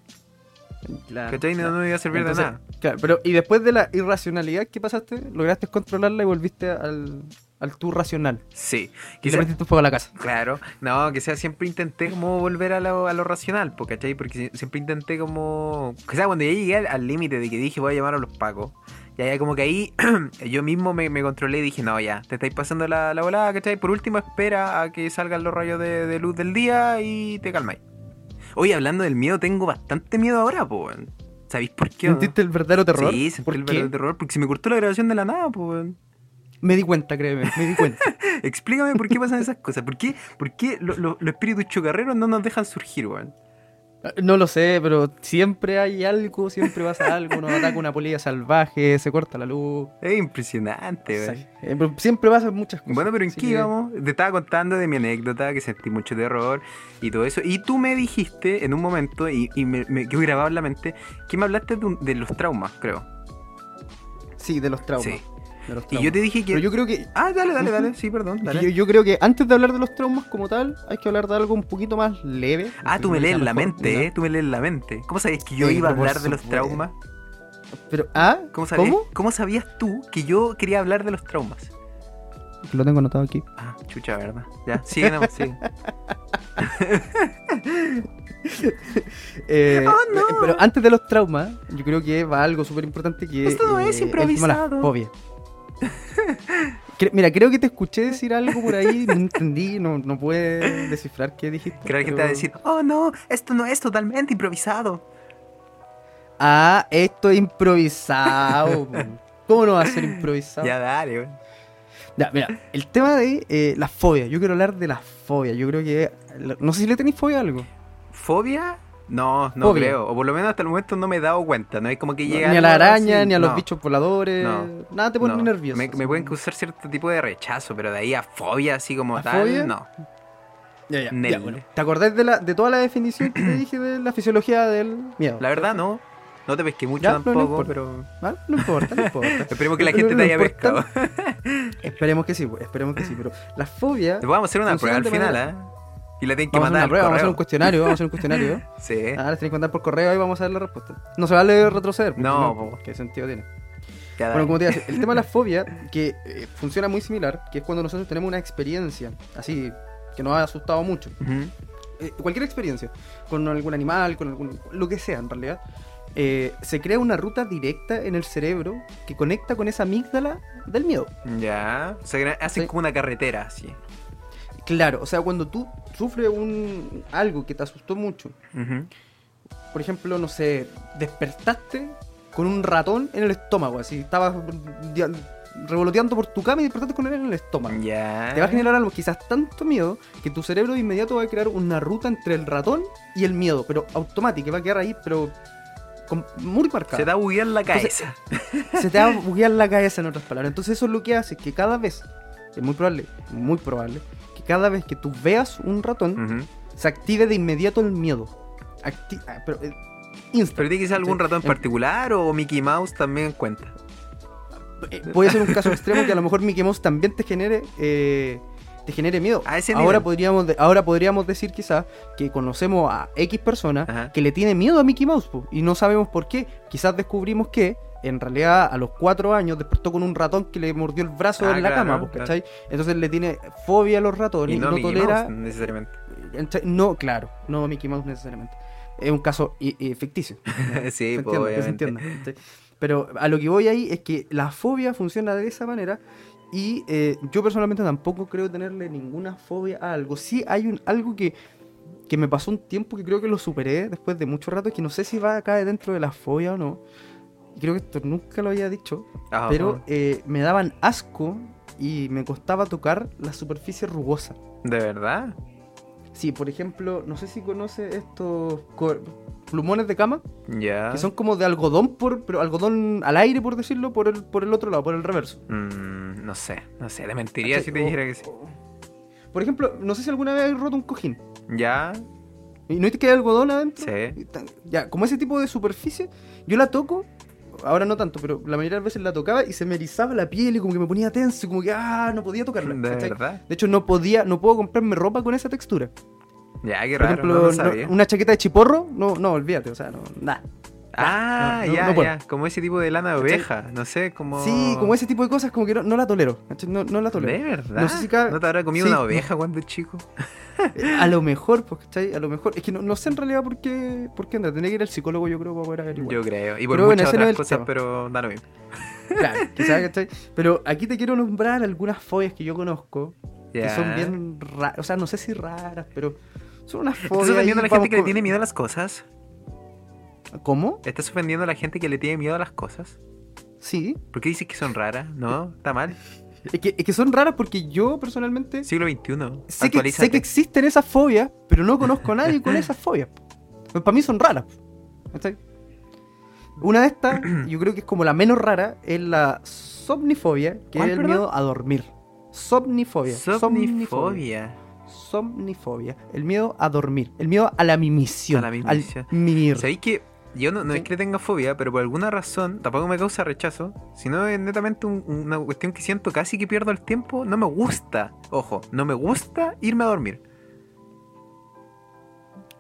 Claro. ¿Cachai? No, no iba a servir Entonces, de nada. Claro, pero y después de la irracionalidad que pasaste, lograste controlarla y volviste al, al tú racional. Sí. Y le metiste fuego a la casa. claro, no, que sea, siempre intenté como volver a lo, a lo racional, po, ¿cachai? Porque si- siempre intenté como... Que sea, cuando ya llegué al- límite de que dije voy a llamar a los pacos, ya, ya como que ahí yo mismo me, me controlé y dije, no, ya, te estáis pasando la, la volada, ¿cachai? Por último espera a que salgan los rayos de, de luz del día y te calmáis. Oye, hablando del miedo, tengo bastante miedo ahora, weón. ¿Sabéis por qué? no? ¿Sentiste el verdadero terror? Sí, sentí ¿Por el verdadero terror. Porque se me cortó la grabación de la nada, pues. Me di cuenta, créeme, me di cuenta. Explícame por qué pasan esas cosas. ¿Por qué, por qué lo- lo- los espíritus chocarreros no nos dejan surgir, weón? No lo sé, pero siempre hay algo, siempre pasa algo, nos ataca una polilla salvaje, se corta la luz. Es impresionante. Sí, eh, pero siempre pasan muchas cosas. Bueno, pero ¿en qué que- íbamos? Te estaba contando de mi anécdota, que sentí mucho terror y todo eso. Y tú me dijiste en un momento, y, y me, me quedó grabado en la mente, que me hablaste de, un- de los traumas, creo. Sí, de los traumas. Sí. De los Y yo te dije que... Pero yo creo que Ah, dale, dale, dale. Sí, perdón, dale. yo, yo creo que antes de hablar de los traumas como tal, hay que hablar de algo un poquito más leve. Ah, tú me lees la mejor, mente, ¿no? ¿eh? Tú me lees la mente. ¿Cómo sabías que yo Sí, iba a hablar de los traumas? Pero, ¿ah? ¿Cómo, sabías, ¿Cómo? ¿Cómo sabías tú que yo quería hablar de los traumas? Lo tengo anotado aquí. Ah, chucha, ¿verdad? Ya, sigue nomás, sigue. Eh, Oh, no. eh, Pero antes de los traumas, yo creo que va algo súper importante que Esto no es el tema de improvisado. las fobias. Mira, creo que te escuché decir algo por ahí, no entendí, no, no pude descifrar qué dijiste. Creo que te va a decir, oh no, esto no es totalmente improvisado. Ah, esto es improvisado. ¿Cómo no va a ser improvisado? Ya, dale, weón. Ya, mira, el tema de eh, las fobias. Yo quiero hablar de las fobias. Yo creo que. No sé si le tenéis fobia a algo. ¿Fobia? No, no Fobia. creo. O por lo menos hasta el momento no me he dado cuenta. No es como que ni llega. a la araña, así. ni a los No, bichos voladores. No. Nada te pone no. nervioso. Me, me pueden causar cierto tipo de rechazo, pero de ahí a fobia así como ¿A tal, fobia? no. Ya, ya, ya, bueno. ¿Te acordás de, la, de toda la definición que te dije de la fisiología del miedo? La verdad, no. No te pesqué mucho no, no tampoco, importa. pero. ¿Vale? No importa, no importa. Esperemos que la gente te haya pescado. Esperemos que sí, pues, esperemos que sí. Pero las fobias. Vamos a hacer una prueba al final, ¿eh? Y la tienen que Vamos a mandar una al prueba, vamos a hacer un cuestionario, vamos a hacer un cuestionario. Sí. Ah, les tenéis que mandar por correo y vamos a ver la respuesta. No se vale retroceder. No, po. ¿Qué sentido tiene? Ya, Bueno, como te decía, el tema de la fobia, que eh, funciona muy similar, que es cuando nosotros tenemos una experiencia así, que nos ha asustado mucho. Eh, cualquier experiencia, con algún animal, con algún, lo que sea en realidad, eh, se crea una ruta directa en el cerebro que conecta con esa amígdala del miedo. Ya. O sea, hacen Sí. como una carretera, así. Claro, o sea, cuando tú sufres un algo que te asustó mucho, por ejemplo, no sé, despertaste con un ratón en el estómago, así, estabas revoloteando por tu cama y despertaste con él en el estómago. Te va a generar algo, quizás tanto miedo, que tu cerebro de inmediato va a crear una ruta entre el ratón y el miedo, pero automática, va a quedar ahí, pero con- muy marcada. Se da a buguear la Entonces, cabeza. se te va a buguear la cabeza en otras palabras. Entonces eso es lo que hace que cada vez, es muy probable, muy probable, cada vez que tú veas un ratón, se active de inmediato el miedo. Acti- ah, pero, eh. ¿Pero tiene que ser algún ratón en particular o Mickey Mouse también cuenta? Eh, Puede ser un caso extremo que a lo mejor Mickey Mouse también te genere eh, te genere miedo. A ese ahora podríamos de- ahora podríamos decir quizás que conocemos a X persona Ajá. que le tiene miedo a Mickey Mouse po, y no sabemos por qué. Quizás descubrimos que en realidad a los cuatro años despertó con un ratón que le mordió el brazo Ah, en la claro, cama, claro. ¿cachai? Entonces le tiene fobia a los ratones Y y no, no, Mickey tolera Mouse necesariamente. No, claro, no Mickey Mouse necesariamente. Es un caso ficticio. sí, pues, entiende, se. ¿sí? Pero a lo que voy ahí es que la fobia funciona de esa manera y eh, yo personalmente tampoco creo tenerle ninguna fobia a algo. Sí hay un, algo que, que me pasó un tiempo que creo que lo superé después de mucho rato, que no sé si va a caer dentro de la fobia o no. Y creo que esto nunca lo había dicho, Ajá. pero eh, me daban asco y me costaba tocar la superficie rugosa. ¿De verdad? Sí, por ejemplo, no sé si conoce estos plumones de cama, Ya. que son como de algodón, por, pero algodón al aire, por decirlo, por el, por el otro lado, por el reverso. Mm, no sé, no sé. Te mentiría si te O- dijera que sí. o- Por ejemplo, no sé si alguna vez has roto un cojín. Ya, ¿Y no te queda algodón adentro? sí. Ya, como ese tipo de superficie, yo la toco, ahora no tanto, pero la mayoría de las veces la tocaba y se me erizaba la piel y como que me ponía tenso, como que, ah, no podía tocarla. ¿De ¿cachai? verdad? De hecho, no podía, no puedo comprarme ropa con esa textura. Ya, qué Por raro, ejemplo, no lo no- sabía. una chaqueta de chiporro, no, no, olvídate, o sea, no, nada. Ah, no, no, ya, no puedo. ya. Como ese tipo de lana de ¿Cachai? oveja. No sé, como. Sí, como ese tipo de cosas, como que no, no la tolero. No, no la tolero. ¿De verdad? No sé si ca- ¿No te habrá comido Sí. una oveja cuando chico? A lo mejor, pues, ¿cachai? A lo mejor. Es que no, no sé en realidad por qué, por qué anda. Tendría que ir al psicólogo, yo creo, para poder averiguar. Yo creo. Y por Pero bueno, muchas ese no otras el cosas, tema. pero da lo mismo. Claro, quizás, ¿cachai? Pero aquí te quiero nombrar algunas fobias que yo conozco. Que Ya. son bien raras. O sea, no sé si raras, pero son unas ¿Estás fobias. a ahí, la gente que le con- tiene miedo a las cosas? ¿Cómo? ¿Estás ofendiendo a la gente que le tiene miedo a las cosas? Sí. ¿Por qué dices que son raras? ¿No? ¿Está mal? Es que, es que son raras porque yo personalmente Siglo XXI. sé que, sé que existen esas fobias, pero no conozco a nadie con esas fobias. Para mí son raras. Una de estas, yo creo que es como la menos rara, es la somnifobia, que ¿Cuál, es el perdón? miedo a dormir. Somnifobia. Somnifobia. Somnifobia. El miedo a dormir. El miedo a la mimisión. A la mimisión. Al mimir. ¿Sabéis que yo no, no es que le tenga fobia, pero por alguna razón tampoco me causa rechazo, sino es netamente un- una cuestión que siento casi que pierdo el tiempo. No me gusta, ojo, no me gusta irme a dormir.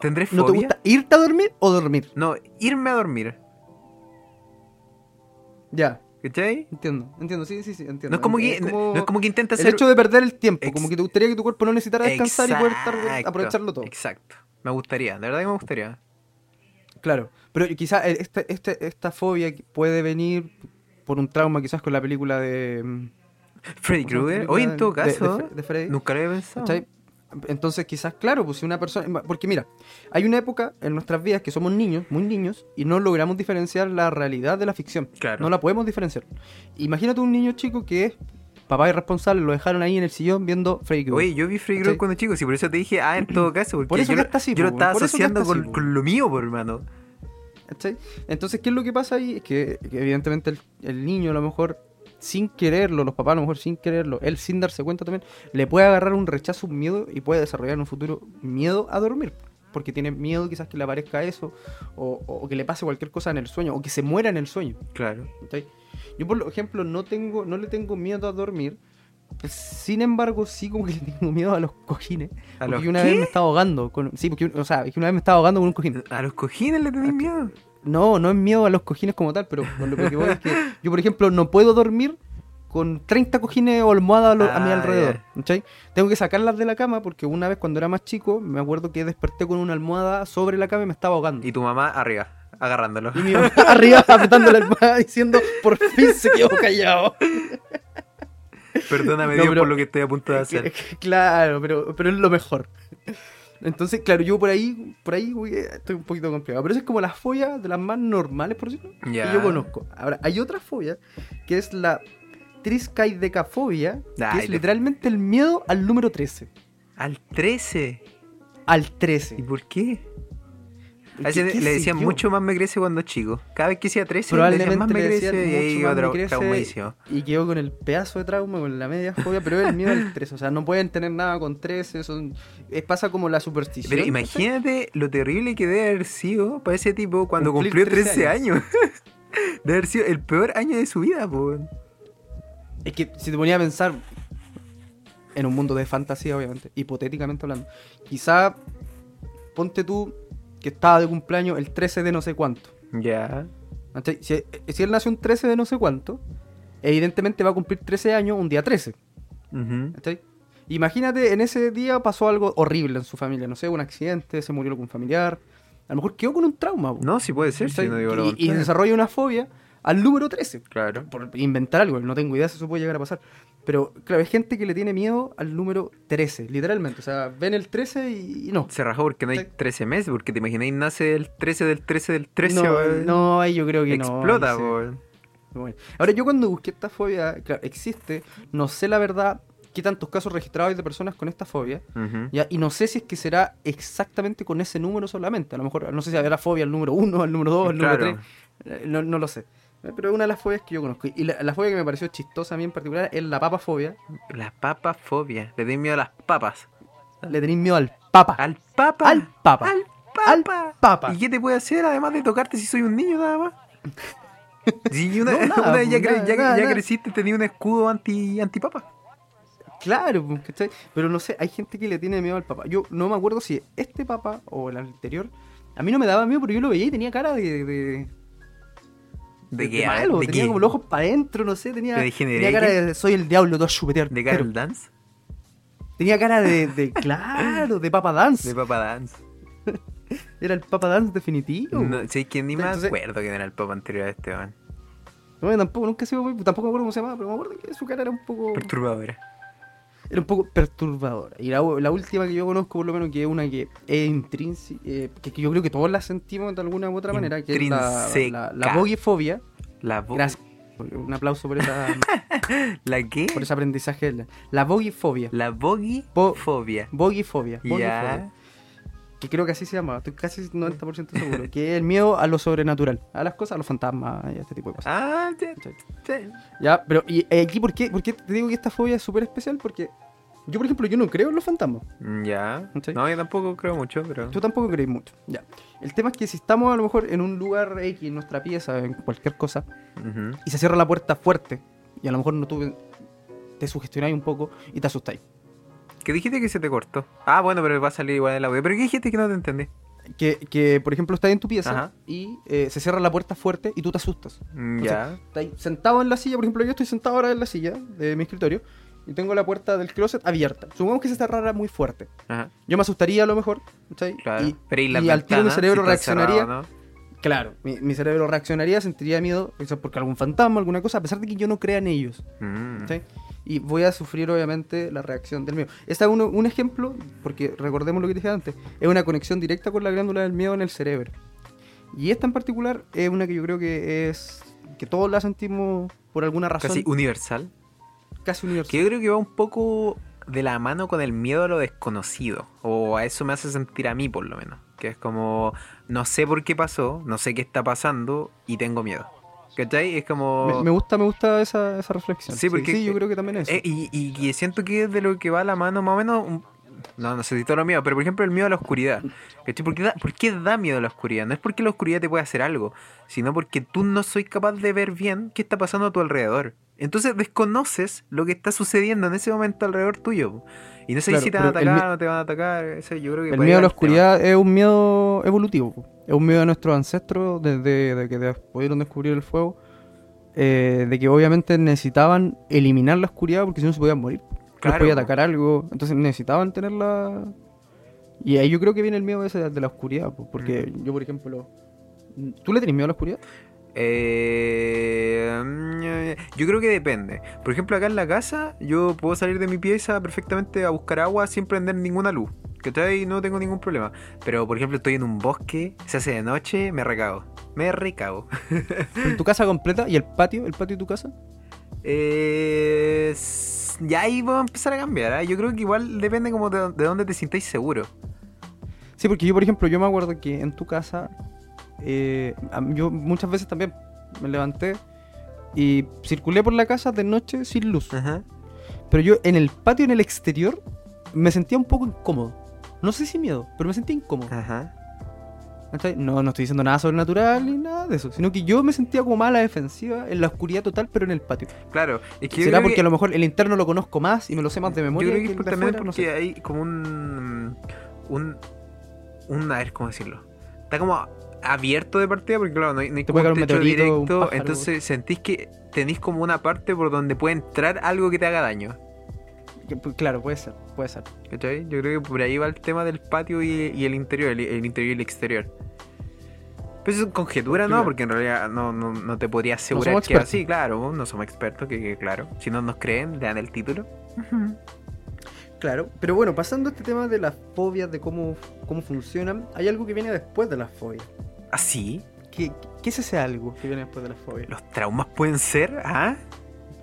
¿Tendré fobia? ¿No te gusta irte a dormir o dormir? No, irme a dormir. Ya, ¿Cachai? entiendo. Entiendo, sí, sí, sí, entiendo. No es como que, Es no es como que intenta El hacer... hecho de perder el tiempo, Ex- como que te gustaría que tu cuerpo no necesitara descansar y poder estar, aprovecharlo todo. Exacto. Me gustaría, de verdad que me gustaría. Claro, pero quizás este, este, esta fobia puede venir por un trauma quizás con la película de... mm, Freddy ¿cómo se llama Krueger. Hoy en todo de- de caso, de Freddy? nunca lo había pensado. ¿Cachai? Entonces quizás, claro, pues si una persona... Porque mira, hay una época en nuestras vidas que somos niños, muy niños, y no logramos diferenciar la realidad de la ficción. Claro. No la podemos diferenciar. Imagínate un niño chico que es papá irresponsable, lo dejaron ahí en el sillón viendo Freddy Krueger. Oye, yo vi Freddy. Krueger cuando chico, sí, por eso te dije, ah, en todo caso, porque Por eso yo, que lo- está así, yo lo po, estaba asociando con lo mío, por hermano. ¿Cachai? Entonces, ¿qué es lo que pasa ahí? Es que, que evidentemente el, el niño a lo mejor sin quererlo, los papás a lo mejor sin quererlo, él sin darse cuenta también, le puede agarrar un rechazo, un miedo y puede desarrollar en un futuro miedo a dormir. Porque tiene miedo quizás que le aparezca eso, o, o que le pase cualquier cosa en el sueño, o que se muera en el sueño. Claro. ¿cachai? Yo por ejemplo no tengo, no le tengo miedo a dormir. Pues, sin embargo, sí como que le tengo miedo a los cojines. ¿A porque los una qué? vez me estaba ahogando. Con, sí, porque o sea, una vez me estaba ahogando con un cojín. ¿A los cojines le tenés miedo? No, no es miedo a los cojines como tal, pero lo que voy es que yo, por ejemplo, no puedo dormir con 30 cojines o almohadas a, mi Ah, alrededor. Tengo que sacarlas de la cama porque una vez cuando era más chico, me acuerdo que desperté con una almohada sobre la cama y me estaba ahogando. Y tu mamá arriba, agarrándolo. Y mi mamá arriba apretando la almohada diciendo, por fin se quedó callado. Perdóname No, Dios pero- por lo que estoy a punto de hacer. claro, pero, pero es lo mejor. Entonces, claro, yo por ahí, por ahí estoy un poquito complicado. Pero esa es como la fobia de las más normales, por decirlo, Ya. que yo conozco. Ahora, hay otra fobia que es la triscaidecafobia, que es le- literalmente el miedo al número 13. Al 13. Al 13. ¿Y por qué? A ¿Qué- le decían mucho más me crece cuando chico. Cada vez que decía 13, le Probablemente decían más me le crece decían y ahí mucho más me crece. Y quedó con el pedazo de trauma, con la media fobia, pero el miedo al 13. O sea, no pueden tener nada con 13. Son, es, pasa como la superstición. Pero imagínate lo terrible que debe haber sido para ese tipo cuando Cumplir cumplió 13 13 años. debe haber sido el peor año de su vida, po. Es que si te ponía a pensar en un mundo de fantasía, obviamente, hipotéticamente hablando, quizá ponte tú que estaba de cumpleaños el 13 de no sé cuánto. Ya. Si, si él nació un 13 de no sé cuánto, evidentemente va a cumplir 13 años un día 13. Ujú. ¿cachai? Imagínate, en ese día pasó algo horrible en su familia, no sé, un accidente, se murió algún familiar, a lo mejor quedó con un trauma. No, sí puede ser, si no digo lo y, y desarrolla una fobia al número 13 Claro. por inventar algo, no tengo idea si eso puede llegar a pasar. Pero claro, hay gente que le tiene miedo al número 13, literalmente. O sea, ven el 13 y, y no. Se rajó porque no hay Sí. 13 meses, porque te imagináis nace el 13 del 13 del 13, no, no, ahí yo creo que no. Explota, sí. weón. Bueno. Ahora, yo cuando busqué esta fobia, claro, existe, no sé la verdad qué tantos casos registrados hay de personas con esta fobia. ¿ya? Y no sé si es que será exactamente con ese número solamente. A lo mejor, no sé si habrá fobia al número 1, al número 2, al número Claro. 3. No, no lo sé. Eh, Pero es una de las fobias que yo conozco. Y la, la fobia que me pareció chistosa a mí en particular es la papafobia. La papafobia. Le tenés miedo a las papas. Le tenéis miedo al papa. ¿Al papa? Al papa. Al Al papa. ¿Y qué te puede hacer además de tocarte si soy un niño nada más? Si una, No, nada, una ya, pues, cre- nada, ya- nada, ya creciste, tenía un escudo anti, antipapa. Claro, pues, ¿cachai? Pero no sé, hay gente que le tiene miedo al papa. Yo no me acuerdo si este papa o el anterior. A mí no me daba miedo, pero yo lo veía y tenía cara de. de ¿De qué? malo, ¿De tenía qué? como los ojos para adentro, no sé, tenía, ¿De tenía cara de soy el diablo, todo chupetear. ¿De Carol Dance? Tenía cara de, de claro, de Papa Dance. De Papa Dance. Era el Papa Dance definitivo. No, sé que ni me Entonces- acuerdo quién era el papa anterior a este, man. No, tampoco, nunca muy, tampoco me acuerdo cómo se llamaba, pero me acuerdo que su cara era un poco. Perturbadora. Era un poco perturbadora. Y la, la última que yo conozco, por lo menos, que es una que es intrínseca, eh, que, que yo creo que todos la sentimos de alguna u otra manera, que es la, la, la bogifobia. La bo- Gracias. Un aplauso por, esa, ¿La qué? por ese aprendizaje. La, bogifobia. La bogi Bo- fobia. Bogifobia. bogifobia. Ya. Que creo que así se llama, estoy casi 90% seguro. que es el miedo a lo sobrenatural, a las cosas, a los fantasmas y a este tipo de cosas. Ah, ya, ¿Cachai? ya. Pero ¿y eh, aquí por qué, por qué te digo que esta fobia es súper especial? Porque yo, por ejemplo, yo no creo en los fantasmas. Ya. ¿Cachai? No, yo tampoco creo mucho, pero. Tú tampoco crees mucho. Ya. El tema es que si estamos a lo mejor en un lugar X, en nuestra pieza, en cualquier cosa, y se cierra la puerta fuerte, y a lo mejor no tú te sugestionáis un poco y te asustáis. ¿Qué dijiste que se te cortó? Ah, bueno, pero va a salir igual el audio. ¿Pero qué dijiste que no te entendí? Que, que por ejemplo, estás en tu pieza Ajá. y eh, se cierra la puerta fuerte y tú te asustas. Mm, Ya. Estás sentado en la silla, por ejemplo, yo estoy sentado ahora en la silla de mi escritorio y tengo la puerta del closet abierta. Supongamos que se cerrara muy fuerte. Ajá. Yo me asustaría a lo mejor, ¿cachai? Claro. Y, pero ¿y, las y al tiro mi cerebro Si reaccionaría. cerrado, ¿no? Claro, mi, mi cerebro reaccionaría, sentiría miedo, quizás porque algún fantasma, alguna cosa, a pesar de que yo no crea en ellos. Mm. Y voy a sufrir, obviamente, la reacción del miedo. Este es uno- un ejemplo, porque recordemos lo que dije antes, es una conexión directa con la glándula del miedo en el cerebro. Y esta en particular es una que yo creo que es. que todos la sentimos por alguna razón Casi casi, universal. universal. Que yo creo que va un poco de la mano con el miedo a lo desconocido. O a eso me hace sentir a mí, por lo menos. Que es como, no sé por qué pasó, no sé qué está pasando y tengo miedo. ¿Cachai? Es como... Me, me gusta, me gusta esa, esa reflexión. Sí, porque- sí, yo creo que también es. Eh, y, y siento que es de lo que va la mano más o menos. un- No, no sé si todo lo miedo, pero por ejemplo el miedo a la oscuridad. ¿Cachai? ¿Por qué, da, ¿Por qué da miedo a la oscuridad? No es porque la oscuridad te pueda hacer algo, sino porque tú no soy capaz de ver bien qué está pasando a tu alrededor. Entonces desconoces lo que está sucediendo en ese momento alrededor tuyo. Y no sé Claro, si te van a atacar o no te van a atacar. Eso yo creo que El miedo a la tema. oscuridad es un miedo evolutivo. Es un miedo de nuestros ancestros desde de que pudieron descubrir el fuego. eh, de que obviamente necesitaban eliminar la oscuridad porque si no se podían morir. Claro, podía po. atacar algo. Entonces necesitaban tenerla. Y ahí yo creo que viene el miedo ese de la oscuridad. po, Porque Mm. yo, por ejemplo. ¿Tú le tienes miedo a la oscuridad? Eh, yo creo que depende. Por ejemplo, acá en la casa, yo puedo salir de mi pieza perfectamente a buscar agua sin prender ninguna luz. ¿Cachai? No tengo ningún problema. Pero, por ejemplo, estoy en un bosque, se hace de noche, me recago. Me recago. ¿En tu casa completa y el patio? ¿El patio de tu casa? Eh, ya ahí vamos a empezar a cambiar. ¿ah? Yo creo que igual depende como de, de dónde te sintáis seguro. Sí, porque yo, por ejemplo, yo me acuerdo que en tu casa, eh, yo muchas veces también me levanté y circulé por la casa de noche sin luz. Ajá. Pero yo en el patio, en el exterior, me sentía un poco incómodo. No sé si miedo, pero me sentía incómodo. No, no estoy diciendo nada sobrenatural ni nada de eso, sino que yo me sentía como mala defensiva en la oscuridad total, pero en el patio. Claro. Es que ¿Será porque que- a lo mejor el interno lo conozco más y me lo sé más de memoria? Yo creo que que es justamente afuera? No porque sé. hay como un. Un. Un. A ver, ¿cómo decirlo? Está como abierto de partida porque, claro, no hay, no hay Te como puede un techo meteorito, directo. pájaro. entonces sentís que tenéis como una parte por donde puede entrar algo que te haga daño. Pues, Claro, puede ser, puede ser. ¿Cachai? Yo creo que por ahí va el tema del patio y, y el interior, el, el interior y el exterior. Pues es conjetura, ¿no? Porque en realidad no, no, no te podría asegurar somos que así, claro, no somos expertos, que, que claro. Si no nos creen, le dan el título. Claro, pero bueno, pasando a este tema de las fobias, de cómo, cómo funcionan, hay algo que viene después de las fobias. ¿Así? ¿Qué, qué es ese algo que viene después de las fobias? ¿Los traumas pueden ser? ¿Ah?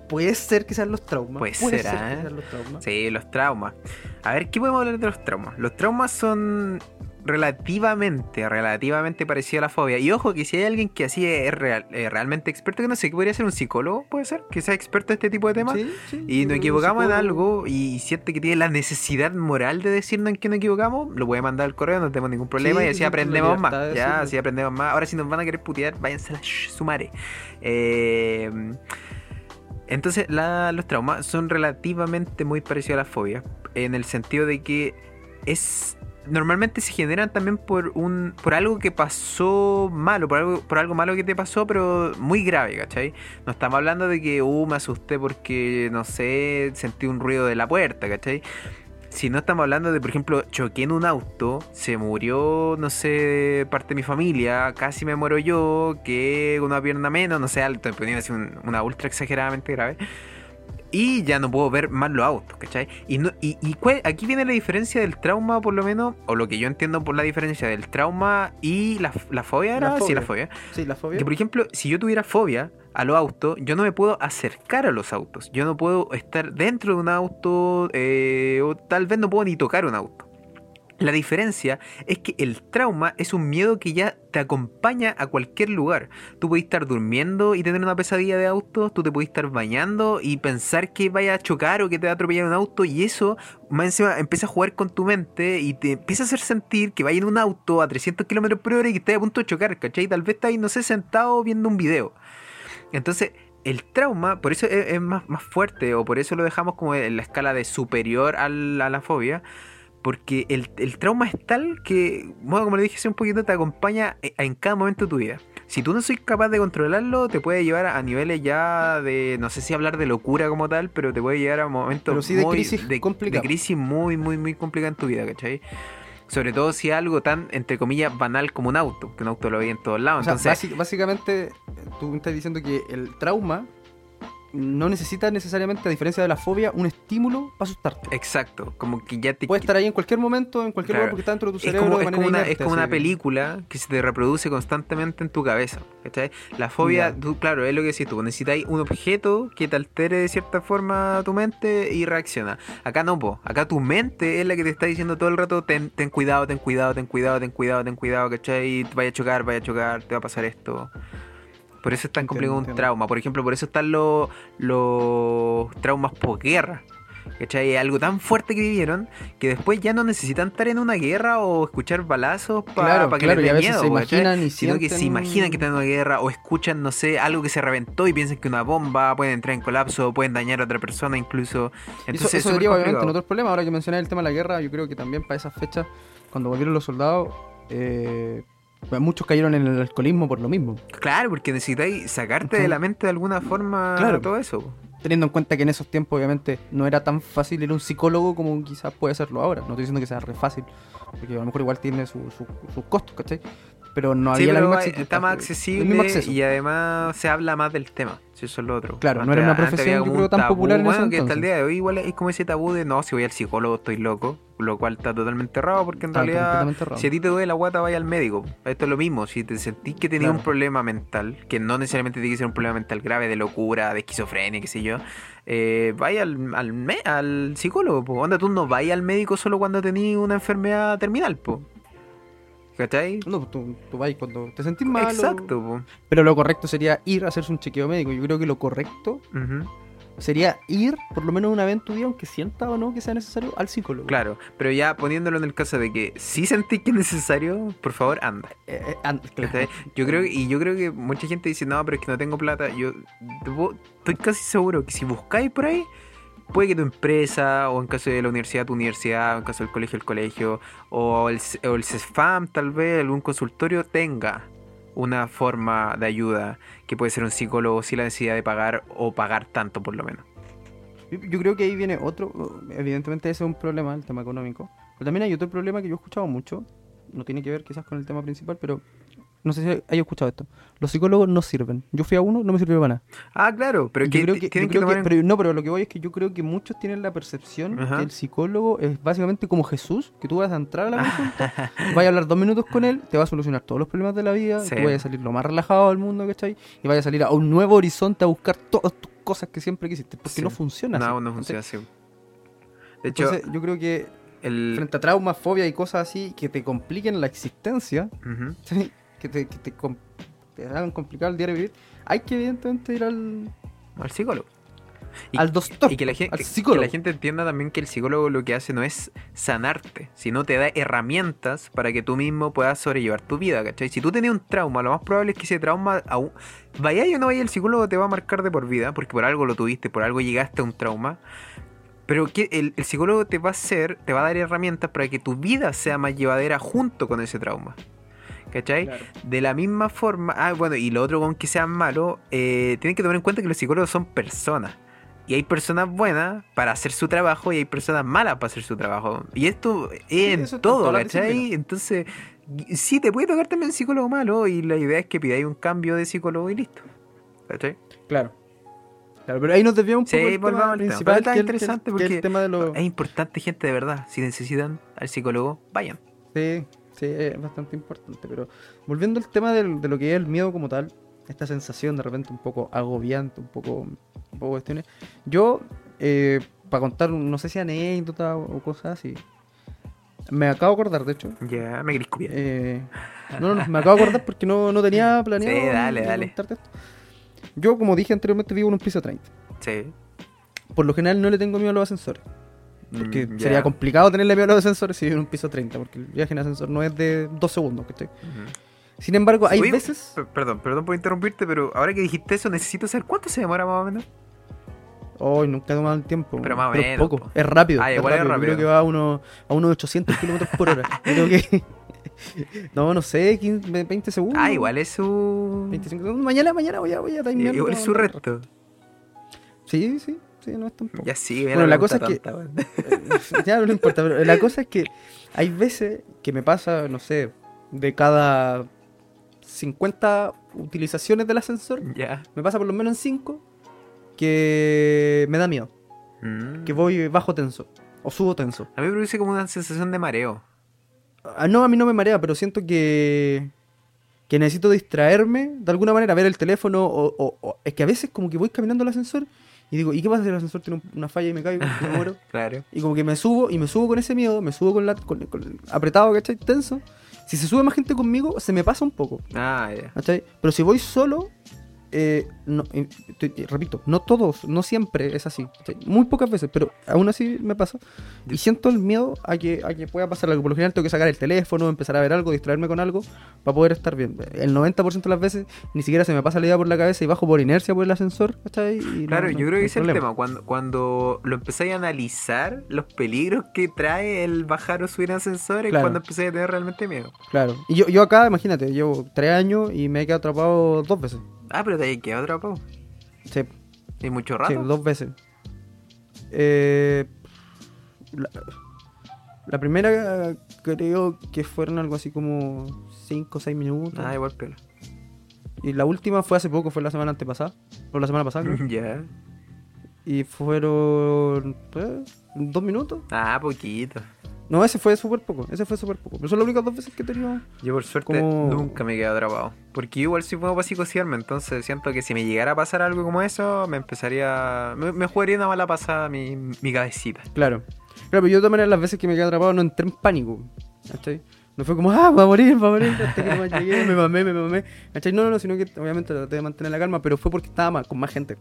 Puede ser que sean los traumas. Puede ser, que ¿ah? sean los traumas. Sí, los traumas. A ver, ¿qué podemos hablar de los traumas? Los traumas son relativamente, relativamente parecidos a la fobia. Y ojo que si hay alguien que así es real- eh, realmente experto, que no sé, que podría ser un psicólogo, puede ser, que sea experto en este tipo de temas. Sí, sí, Y nos que equivocamos en algo y siente que tiene la necesidad moral de decirnos en qué nos equivocamos, lo puede mandar al correo, no tenemos ningún problema Sí, y sí, así sí, aprendemos más. Ya, así aprendemos más. Ahora si nos van a querer putear, váyanse a la shh, su madre. Eh, entonces, la- los traumas son relativamente muy parecidos a la fobia, en el sentido de que es normalmente se generan también por un por algo que pasó malo, por algo por algo malo que te pasó, pero muy grave, ¿cachai? No estamos hablando de que, uh, me asusté porque, no sé, sentí un ruido de la puerta, ¿cachai? Si no estamos hablando de, por ejemplo, choqué en un auto, se murió, no sé, parte de mi familia, casi me muero yo, que una pierna menos, no sé, estoy poniendo así un- una ultra exageradamente grave. Y ya no puedo ver más los autos, ¿cachai? Y, no, y, y cuál- aquí viene la diferencia del trauma, por lo menos, o lo que yo entiendo por la diferencia del trauma y la, la fobia, ¿era? La Sí, la fobia. fobia. Sí, la fobia. Que por ejemplo, si yo tuviera fobia a los autos, yo no me puedo acercar a los autos. Yo no puedo estar dentro de un auto, eh, o tal vez no puedo ni tocar un auto. La diferencia es que el trauma es un miedo que ya te acompaña a cualquier lugar. Tú puedes estar durmiendo y tener una pesadilla de autos, tú te puedes estar bañando y pensar que vaya a chocar o que te va a atropellar un auto y eso más encima empieza a jugar con tu mente y te empieza a hacer sentir que vaya en un auto a 300 kilómetros por hora y que estés a punto de chocar, ¿cachai? Tal vez estás no sé, sentado viendo un video. Entonces, el trauma, por eso es, más, fuerte, o por eso lo dejamos como en la escala de superior a la fobia, porque el, el trauma es tal que, bueno, como le dije hace un poquito, te acompaña e- en cada momento de tu vida. Si tú no sois capaz de controlarlo, te puede llevar a niveles ya de, no sé si hablar de locura como tal, pero te puede llevar a momentos sí de muy- crisis de, de crisis muy, muy, muy complicadas en tu vida, ¿cachai? Sobre todo si algo tan, entre comillas, banal como un auto, que un auto lo veis en todos O lados. sea, Entonces, básicamente, tú me estás diciendo que el trauma no necesita necesariamente, a diferencia de la fobia, un estímulo para asustarte. exacto, como que ya te Puede estar ahí en cualquier momento, en cualquier Claro. lugar, porque está dentro de tu es cerebro como, de es como una, inerte, es como una película que se te reproduce constantemente en tu cabeza. ¿cachai? La fobia, tú, claro, es lo que decís tú, necesitáis un objeto que te altere de cierta forma tu mente y reacciona. Acá no, po. acá tu mente es la que te está diciendo todo el rato, ten, ten cuidado, ten cuidado, ten cuidado, ten cuidado, ten cuidado, ¿cachai? Vaya a chocar, vaya a chocar, te va a pasar esto. Por eso es tan Entiendo, complicado un trauma. Por ejemplo, por eso están los, los traumas posguerra. ¿Cachai? Algo tan fuerte que vivieron que después ya no necesitan estar en una guerra o escuchar balazos para Claro, que claro, les dé miedo, se imaginan y Sino que se imaginan que están en una guerra o escuchan, no sé, algo que se reventó y piensan que una bomba, pueden entrar en colapso, pueden dañar a otra persona incluso. Eso, Entonces, eso es súper deriva obviamente en otros problemas. Ahora que mencioné el tema de la guerra, yo creo que también para esas fechas, cuando volvieron los soldados, eh, muchos cayeron en el alcoholismo por lo mismo. Claro, porque necesitáis sacarte de la mente de alguna forma Claro. todo eso. Teniendo en cuenta que en esos tiempos, obviamente, no era tan fácil ir a un psicólogo como quizás puede serlo ahora. No estoy diciendo que sea re fácil, porque a lo mejor igual tiene su- su- sus costos, ¿cachai? Pero no Sí, había la pero misma está más accesible y además se habla más del tema. Si eso es lo otro. Claro, no era una profesión, yo creo, tan tabú, popular en ese bueno, que hasta el día de hoy igual es como ese tabú de no, si voy al psicólogo estoy loco, lo cual está totalmente errado porque en Está realidad si a ti te duele la guata vaya al médico. Esto es lo mismo, si te sentís que tenías Claro. un problema mental, que no necesariamente tiene que ser un problema mental grave de locura, de esquizofrenia, qué sé yo, eh, vaya al, al, me- al psicólogo, po. onda tú no vayas al médico solo cuando tenés una enfermedad terminal, po. ¿Cachai? No, pues tú, tú vas cuando te sentís mal. Exacto, po. Pero lo correcto sería ir a hacerse un chequeo médico. Yo creo que lo correcto Ujú. sería ir por lo menos una vez en tu día, aunque sienta o no que sea necesario, al psicólogo. Claro, pero ya poniéndolo en el caso de que si sentís que es necesario, por favor anda. Eh, eh, an- claro. ¿cachai? Yo creo y yo creo que mucha gente dice, no, pero es que no tengo plata. Yo estoy casi seguro que si buscáis por ahí, puede que tu empresa, o en caso de la universidad, tu universidad, o en caso del colegio, el colegio, o el, o el CESFAM, tal vez, algún consultorio tenga una forma de ayuda que puede ser un psicólogo sin la necesidad de pagar o pagar tanto por lo menos. Yo, yo creo que ahí viene otro. Evidentemente, ese es un problema, el tema económico. Pero también hay otro problema que yo he escuchado mucho. No tiene que ver quizás con el tema principal, pero no sé si hay escuchado esto. Los psicólogos no sirven. Yo fui a uno, no me sirvió para nada. Ah, claro, pero Yo que, creo que, tienen yo que creo tomar que- en- pero no, pero lo que voy es que yo creo que muchos tienen la percepción Ajá. que el psicólogo es básicamente como Jesús, que tú vas a entrar a la consulta, vas a hablar dos minutos con él, te va a solucionar todos los problemas de la vida, Sí. tú vas a salir lo más relajado del mundo, ¿cachai? Y vas a salir a un nuevo horizonte a buscar todas tus cosas que siempre quisiste, porque Sí. no funciona así. No, no funciona así. De hecho, Entonces, yo creo que el... frente a traumas, fobias y cosas así que te compliquen la existencia, Ujú. ¿sí? Que, te, que te, com- te hagan complicar el diario vivir, hay que evidentemente ir al, al psicólogo. Y- al doctor, Y que la, gente, al que- que psicólogo. la gente entienda también que el psicólogo lo que hace no es sanarte, sino te da herramientas para que tú mismo puedas sobrellevar tu vida, ¿cachai? Si tú tenías un trauma, lo más probable es que ese trauma, aún, vaya o no vaya el psicólogo, te va a marcar de por vida, porque por algo lo tuviste, por algo llegaste a un trauma. Pero que el, el psicólogo te va a hacer, te va a dar herramientas para que tu vida sea más llevadera junto con ese trauma. ¿Cachai? Claro. De la misma forma, ah, bueno, y lo otro con que sean malos, eh, tienen que tomar en cuenta que los psicólogos son personas. Y hay personas buenas para hacer su trabajo y hay personas malas para hacer su trabajo. Y esto es en está en todo, todas las ¿cachai? Entonces, sí, te puede tocar también psicólogo malo y la idea es que pidáis un cambio de psicólogo y listo. ¿Cachai? Claro. Claro, pero ahí nos desviamos un Sí, poco del volvamos tema al tema. principal, Pero está que es el- interesante que es el porque tema de los... Es importante, gente, de verdad. Si necesitan al psicólogo, vayan. Sí, sí, es bastante importante. Pero volviendo al tema del- de lo que es el miedo como tal, esta sensación de repente un poco agobiante, un poco, un poco cuestiones. Yo, eh, para contar, no sé si anécdota o, o cosas así, me acabo de acordar, de hecho. Ya, me querés eh, no, no, me acabo de acordar porque no, no tenía planeado. Sí, dale, dale. esto. Yo, como dije anteriormente, vivo en un piso 30. Sí. Por lo general no le tengo miedo a los ascensores. Porque Mm, sería complicado tenerle miedo a los ascensores si vivo en un piso 30. Porque el viaje en ascensor no es de dos segundos. ¿cachai? Sin embargo, hay Oye, veces. Perdón, perdón por interrumpirte, pero ahora que dijiste eso, necesito saber cuánto se demora más o menos. Hoy nunca he tomado el tiempo. Pero más o menos, poco. po. Es rápido. Ah, es igual es rápido. Creo que va a, uno, a unos 800 kilómetros por hora. Creo que. no, no sé, 15, 20 segundos. Ah, igual es su. 25 segundos. Mañana, mañana voy a, voy a Igual es su reto. Sí, sí, sí, no es tampoco. Ya sí, Bueno, la cosa es que- ya no le importa, pero la cosa es que hay veces que me pasa, no sé, de cada 50 utilizaciones del ascensor, me pasa por lo menos en 5 que me da miedo, Mm. que voy bajo tenso o subo tenso. A mí me produce como una sensación de mareo. Ah, no, a mí no me marea, pero siento que que necesito distraerme de alguna manera, ver el teléfono o, o- o- es que a veces como que voy caminando al ascensor y digo, ¿y qué pasa si el ascensor tiene un- una falla y me caigo y me muero? Claro. Y como que me subo, y me subo con ese miedo, me subo con la con, con- apretado, ¿cachai? Tenso. Si se sube más gente conmigo, se me pasa un poco, Ah, ya. ¿cachai? Pero si voy solo, eh, no, eh, eh, repito, no todos, no siempre es así. Muy pocas veces, pero aún así me pasa. Y siento el miedo a que, a que pueda pasar algo. Por lo general tengo que sacar el teléfono, empezar a ver algo, distraerme con algo, para poder estar bien. El 90% de las veces ni siquiera se me pasa la idea por la cabeza y bajo por inercia por el ascensor, ¿cachai? Y no- Claro, no- yo creo que ese es el tema. Cuando, cuando lo empezáis a analizar, los peligros que trae el bajar o subir en ascensor, es cuando empecé a tener realmente miedo. Claro. Y yo, yo acá, imagínate, llevo tres años y me he quedado atrapado dos veces. Ah, pero te hay quedado atrapado. Sí, ¿Y mucho sí, rato? dos veces. Eh, la, la primera creo que fueron algo así como cinco o seis minutos. Ah, igual pelo. Y la última fue hace poco, fue la semana antepasada. O la semana pasada, creo. ya. Y fueron eh, dos minutos. Ah, poquito. No, ese fue súper poco. Ese fue súper poco. Pero son las únicas dos veces que he tenido. Yo por suerte Como- nunca me he quedado atrapado. Porque igual bueno para psicosearme, entonces siento que si me llegara a pasar algo como eso, me empezaría... Me, me jugaría una mala pasada mi, mi cabecita. Claro. Claro, pero yo de todas maneras las veces que me quedé atrapado no entré en pánico. ¿Cachai? No fue como, ah, va a morir, va a morir, hasta que no llegué, me mamé, me mamé. ¿Cachai? No, no, no, sino que obviamente traté de mantener la calma, pero fue porque estaba más- con más gente.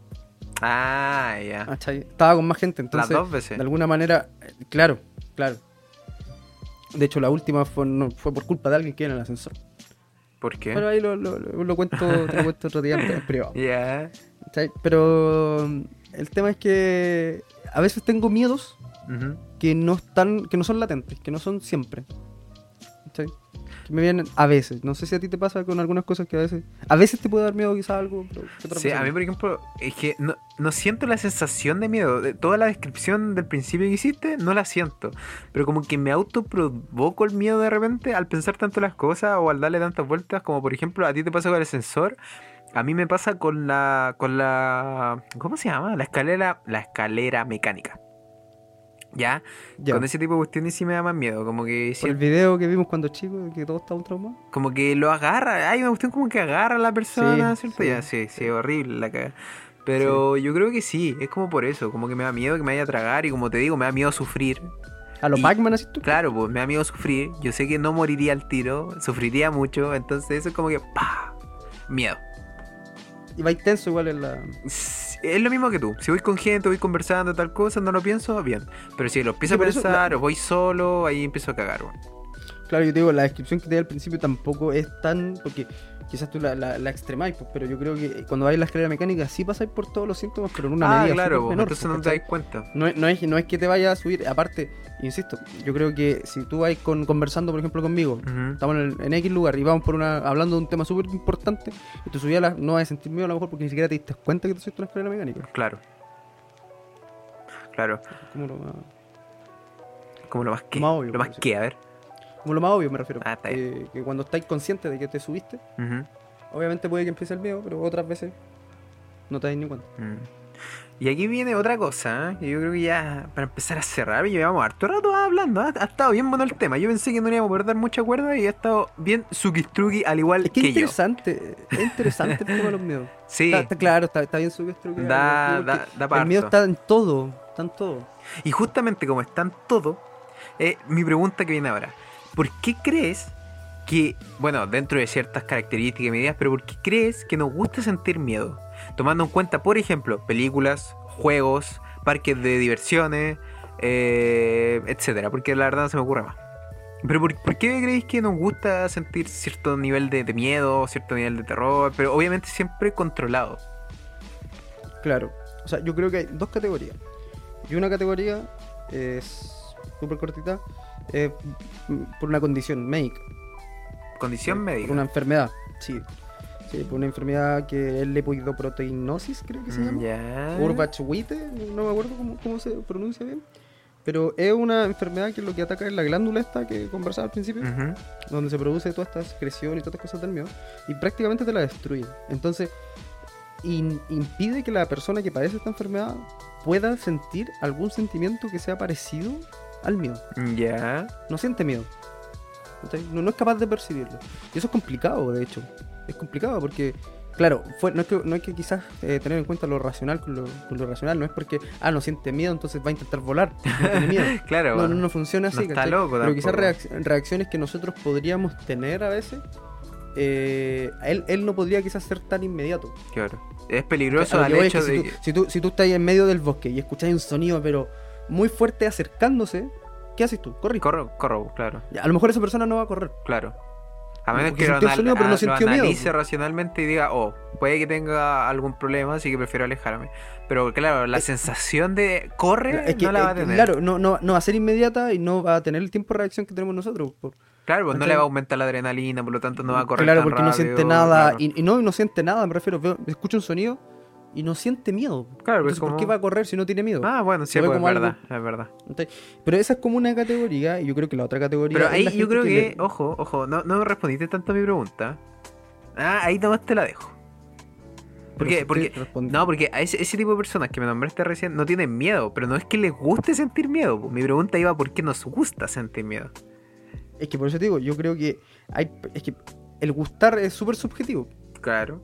Ah, ya. ¿Cachai? Estaba con más gente, Las entonces, dos veces. de alguna manera, eh, claro, claro. De hecho, la última fue, no, fue por culpa de alguien que iba en el ascensor. ¿Por qué? Pero ahí lo, lo, lo- lo cuento, te lo cuento otro día en privado. Ya. ¿cachai? Pero el tema es que a veces tengo miedos que no están, que no son latentes, que no son siempre. ¿Cachai? Que me vienen a veces. No sé si a ti te pasa con algunas cosas que a veces. A veces te puede dar miedo quizás algo, pero Sí, a mí por ejemplo, es que no, no siento la sensación de miedo. De toda la descripción del principio que hiciste, no la siento. Pero como que me autoprovoco el miedo de repente al pensar tanto las cosas o al darle tantas vueltas, como por ejemplo a ti te pasa con el ascensor. A mí me pasa con la. con la. ¿Cómo se llama? La escalera. La escalera mecánica. ¿Ya? Ya. Con ese tipo de cuestiones sí me da más miedo. Como que Por el video que vimos cuando chicos, que todos estaban traumados. como que lo agarra. Hay una cuestión como que agarra a la persona, Sí, ¿cierto? sí, ya, sí, sí, sí. horrible la caga. Pero yo creo que sí, es como por eso, como que me da miedo que me vaya a tragar y como te digo, me da miedo sufrir. A los Pac-Man así tú. Claro, pues me da miedo sufrir. Yo sé que no moriría al tiro, sufriría mucho, entonces eso es como que ¡pah! Miedo. Y va tenso igual en la. Es lo mismo que tú. Si voy con gente, voy conversando, tal cosa, no lo pienso, bien. Pero si lo empiezo Sí, a eso pensar o voy solo, ahí empiezo a cagar, weón. Claro, yo te digo, la descripción que te di al principio tampoco es tan. Porque quizás tú la, la, la extremáis, pues, pero yo creo que cuando vais a la escalera mecánica sí pasáis por todos los síntomas, pero en una Ah, medida. claro, pues, menor, entonces pues, no te das cuenta. No es, no, es, no es que te vaya a subir, aparte, insisto, yo creo que si tú vas con, conversando, por ejemplo, conmigo, estamos en, el- en X lugar y vamos por una hablando de un tema súper importante, y tú subías la, no vas a sentir miedo a lo mejor porque ni siquiera te diste cuenta que te subiste una escalera mecánica. Claro. Claro. Como lo más, Como lo más que. Lo más obvio, lo más que, a ver. Como lo más obvio me refiero. Ah, está que, cuando estáis conscientes de que te subiste, obviamente puede que empiece el miedo, pero otras veces no te das ni cuenta. Mm. Y aquí viene otra cosa, ¿eh? que yo creo que ya para empezar a cerrar, llevamos harto rato hablando, ¿eh? ha estado bien bueno el tema. Yo pensé que no íbamos a poder dar mucha cuerda y ha estado bien Sukistrugi al igual Es que que es interesante, es interesante el tema de los miedos. Sí. Está, está claro, está, está bien que Da- porque da- da El miedo está en todo, está en todo. yo. Y justamente como están todo, eh, mi pregunta que viene ahora. ¿Por qué crees que, bueno, dentro de ciertas características y medidas, pero por qué crees que nos gusta sentir miedo? Tomando en cuenta, por ejemplo, películas, juegos, parques de diversiones, eh, etcétera, porque la verdad no se me ocurre más. Pero ¿por, qué creéis que nos gusta sentir cierto nivel de, de miedo, cierto nivel de terror? Pero obviamente siempre controlado. Claro. O sea, yo creo que hay dos categorías. Y una categoría es súper cortita, eh, por una condición médica. Condición médica. una enfermedad, sí. Sí, por una enfermedad que es lepoidoproteinosis, creo que se Mm, llama. Ya. Urbachwite, no me acuerdo cómo, cómo se pronuncia bien. Pero es una enfermedad que lo que ataca es la glándula esta que conversaba al principio, donde se produce toda esta secreción y todas estas cosas del miedo, y prácticamente te la destruye. Entonces, in- impide que la persona que padece esta enfermedad pueda sentir algún sentimiento que sea parecido al miedo. Ya. No siente miedo. No, no es capaz de percibirlo. Y eso es complicado, de hecho. Es complicado porque, claro, fue, no, es que, no hay que quizás eh, tener en cuenta lo racional con lo, con lo racional. No es porque, ah, no siente miedo, entonces va a intentar volar. No tiene miedo. Claro. No, no, no funciona así. Está loco Pero quizás reacciones que nosotros podríamos tener a veces, eh, él, él no podría quizás ser tan inmediato. Claro. Es peligroso A lo al es hecho que de. si, tú, si, tú, si tú estás en medio del bosque y escuchas un sonido, pero muy fuerte acercándose, ¿qué haces tú? Corre. Corro, corro, claro, Ya, A lo mejor esa persona no va a correr. claro. A menos que lo, anal- sonido, pero no lo miedo, analice pues. racionalmente y diga, oh, puede que tenga algún problema, así que prefiero alejarme. Pero claro, la Es- sensación de corre Es que, no la va a que, tener. claro, no, no, no va a ser inmediata y no va a tener el tiempo de reacción que tenemos nosotros. por- Claro, pues no le va a aumentar la adrenalina, por lo tanto no va a correr claro, tan porque no rápido, siente nada. claro. Y, y no, no siente nada, me refiero. Veo, escucha un sonido y no siente miedo. Claro, Entonces, ¿por como- qué va a correr si no tiene miedo? Ah, bueno, sí, pues, es algo- verdad, es verdad. Entonces, Pero esa es como una categoría y yo creo que la otra categoría. Pero ahí yo creo que, le- ojo, ojo, no, no me respondiste tanto a mi pregunta. Ah, ahí nomás te la dejo. ¿Por qué? Porque, no, porque a ese, ese tipo de personas que me nombraste recién no tienen miedo, pero no es que les guste sentir miedo. Mi pregunta iba por qué nos gusta sentir miedo. Es que por eso te digo, yo creo que hay. Es que el gustar es súper subjetivo. Claro.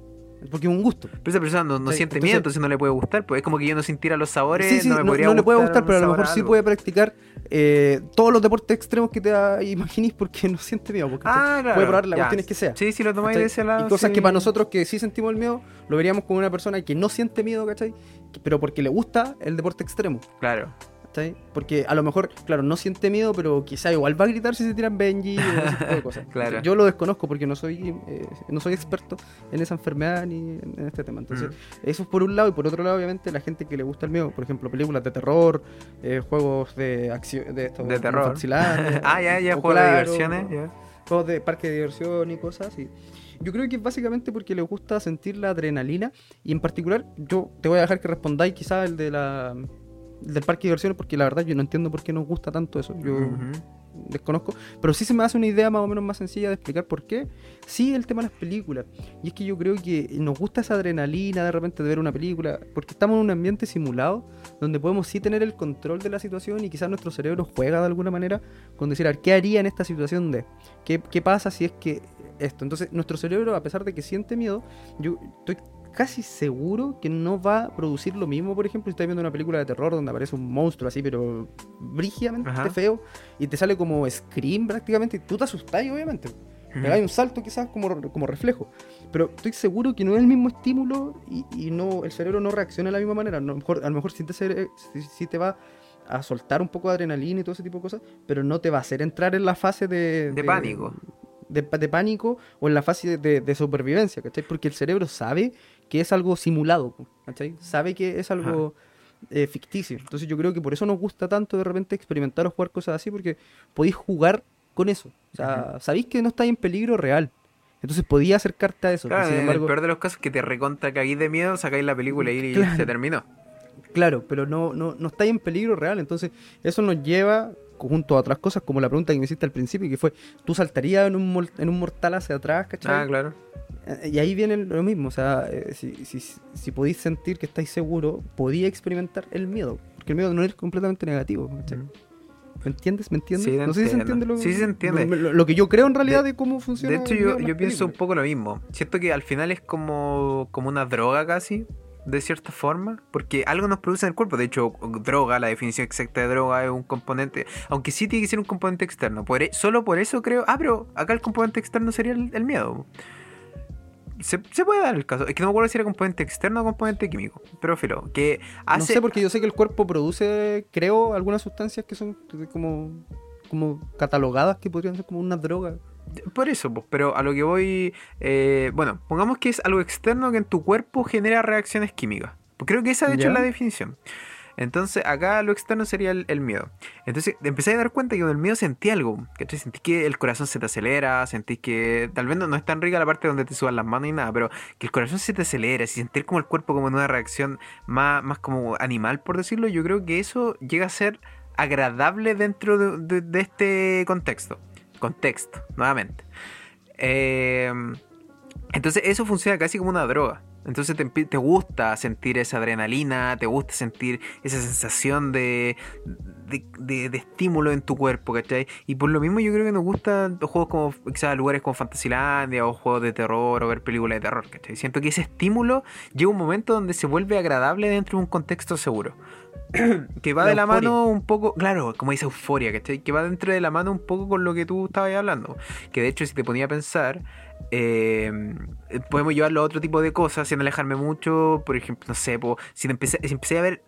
Porque es un gusto. Pero esa persona no, no Sí, siente entonces- miedo, entonces no le puede gustar. Pues es como que yo no sintiera los sabores, Sí, sí, no no, me podría no le puede gustar, pero a lo mejor sí puede practicar eh, todos los deportes extremos que te imaginís porque no siente miedo. Porque Ah, claro. puede probar las cuestiones que sea. Sí, sí, lo tomáis de ese lado. y cosas que para nosotros que sí sentimos el miedo, lo veríamos como una persona que no siente miedo, ¿cachai? Pero porque le gusta el deporte extremo, Claro. ¿Cachai? Porque a lo mejor, claro, no siente miedo, pero quizá igual va a gritar si se tiran Benji o ese tipo de cosas. Claro. Yo lo desconozco porque no soy, eh, no soy experto en esa enfermedad ni en, este tema. Entonces, Mm. eso es por un lado, y por otro lado, obviamente, la gente que le gusta el miedo, por ejemplo, películas de terror, eh, juegos de acción, de, estos De terror. ah, ya, ya, juegos de diversiones. juegos de parque de diversión y cosas así. Yo creo que es básicamente porque les gusta sentir la adrenalina y en particular yo te voy a dejar que respondáis quizás el de la del parque de diversiones porque la verdad yo no entiendo por qué nos gusta tanto eso. Yo desconozco, pero sí se me hace una idea más o menos más sencilla de explicar por qué. Sí, el tema de las películas. Y es que yo creo que nos gusta esa adrenalina de repente de ver una película, porque estamos en un ambiente simulado donde podemos sí tener el control de la situación y quizás nuestro cerebro juega de alguna manera con decir, a ver, ¿qué haría en esta situación de? ¿Qué, qué pasa si es que esto? Entonces, nuestro cerebro, a pesar de que siente miedo, yo estoy casi seguro que no va a producir lo mismo, por ejemplo, si estás viendo una película de terror donde aparece un monstruo así, pero brígidamente Ajá. feo, y te sale como Scream prácticamente, y tú te asustás, obviamente. Pegáis un salto quizás como, como reflejo. Pero estoy seguro que no es el mismo estímulo y, y no el cerebro no reacciona de la misma manera. A lo mejor, a lo mejor sí, te, cere- sí- sí te va a soltar un poco de adrenalina y todo ese tipo de cosas, pero no te va a hacer entrar en la fase de... De pánico. De, de pánico o en la fase de- de supervivencia, ¿cachai? Porque el cerebro sabe que es algo simulado, ¿cachai? Sabe que es algo eh, ficticio. Entonces yo creo que por eso nos gusta tanto de repente experimentar o jugar cosas así, porque podéis jugar con eso. O sea, sabéis que no estáis en peligro real. Entonces podía acercarte a eso. Claro, sin en el peor de los casos que te recontra caguís de miedo, sacáis la película y Claro. se terminó. Claro, pero no, no, no estáis en peligro real. Entonces, eso nos lleva, junto a otras cosas, como la pregunta que me hiciste al principio, que fue, ¿tú saltarías en un, en un mortal hacia atrás, cachai? Ah, claro. Eh, Y ahí viene lo mismo, o sea, eh, si, si, si podéis sentir que estáis seguros, podéis experimentar el miedo, porque el miedo no es completamente negativo. ¿cachai? Mm. ¿Me entiendes? ¿Me entiendes? Sí, no sé si se entiende lo, Sí, se entiende. Lo, lo que yo creo en realidad De- de, cómo funciona. De hecho, yo, yo pienso un poco lo mismo. Siento que al final es como, como una droga casi, de cierta forma, porque algo nos produce en el cuerpo. De hecho, droga, la definición exacta de droga es un componente, aunque sí tiene que ser un componente externo. Por e- solo por eso creo, ah, pero acá el componente externo sería el, el miedo. Se, se puede dar el caso. Es que no me acuerdo si era componente externo o componente químico. Pero filo, que hace... No sé, porque yo sé que el cuerpo produce, creo, algunas sustancias que son como, como catalogadas que podrían ser como una droga. Por eso, pues, pero a lo que voy. eh, bueno, pongamos que es algo externo que en tu cuerpo genera reacciones químicas. Pues creo que esa, de hecho, Ya. es la definición. Entonces, acá lo externo sería el, miedo. Entonces, empecé a dar cuenta que con el miedo sentí algo. ¿cachai? Sentí que el corazón se te acelera, sentí que. Tal vez no, no es tan rica la parte donde te suban las manos y nada, pero que el corazón se te acelera, y sentir como el cuerpo como en una reacción más, más como animal, por decirlo, yo creo que eso llega a ser agradable dentro de- este contexto contexto, nuevamente. Eh, entonces eso funciona casi como una droga. Entonces te, te gusta sentir esa adrenalina, te gusta sentir esa sensación de, de, de- de estímulo en tu cuerpo, ¿cachai? Y por lo mismo yo creo que nos gustan los juegos como quizás lugares como Fantasylandia o juegos de terror o ver películas de terror, ¿cachai? Siento que ese estímulo llega un momento donde se vuelve agradable dentro de un contexto seguro. que va La de la euforia. mano un poco, claro, como esa euforia, ¿cachai? Que va dentro de la mano un poco con lo que tú estabas hablando. Que de hecho, si te ponía a pensar, eh, podemos llevarlo a otro tipo de cosas sin alejarme mucho. Por ejemplo, no sé, si, empecé, a ver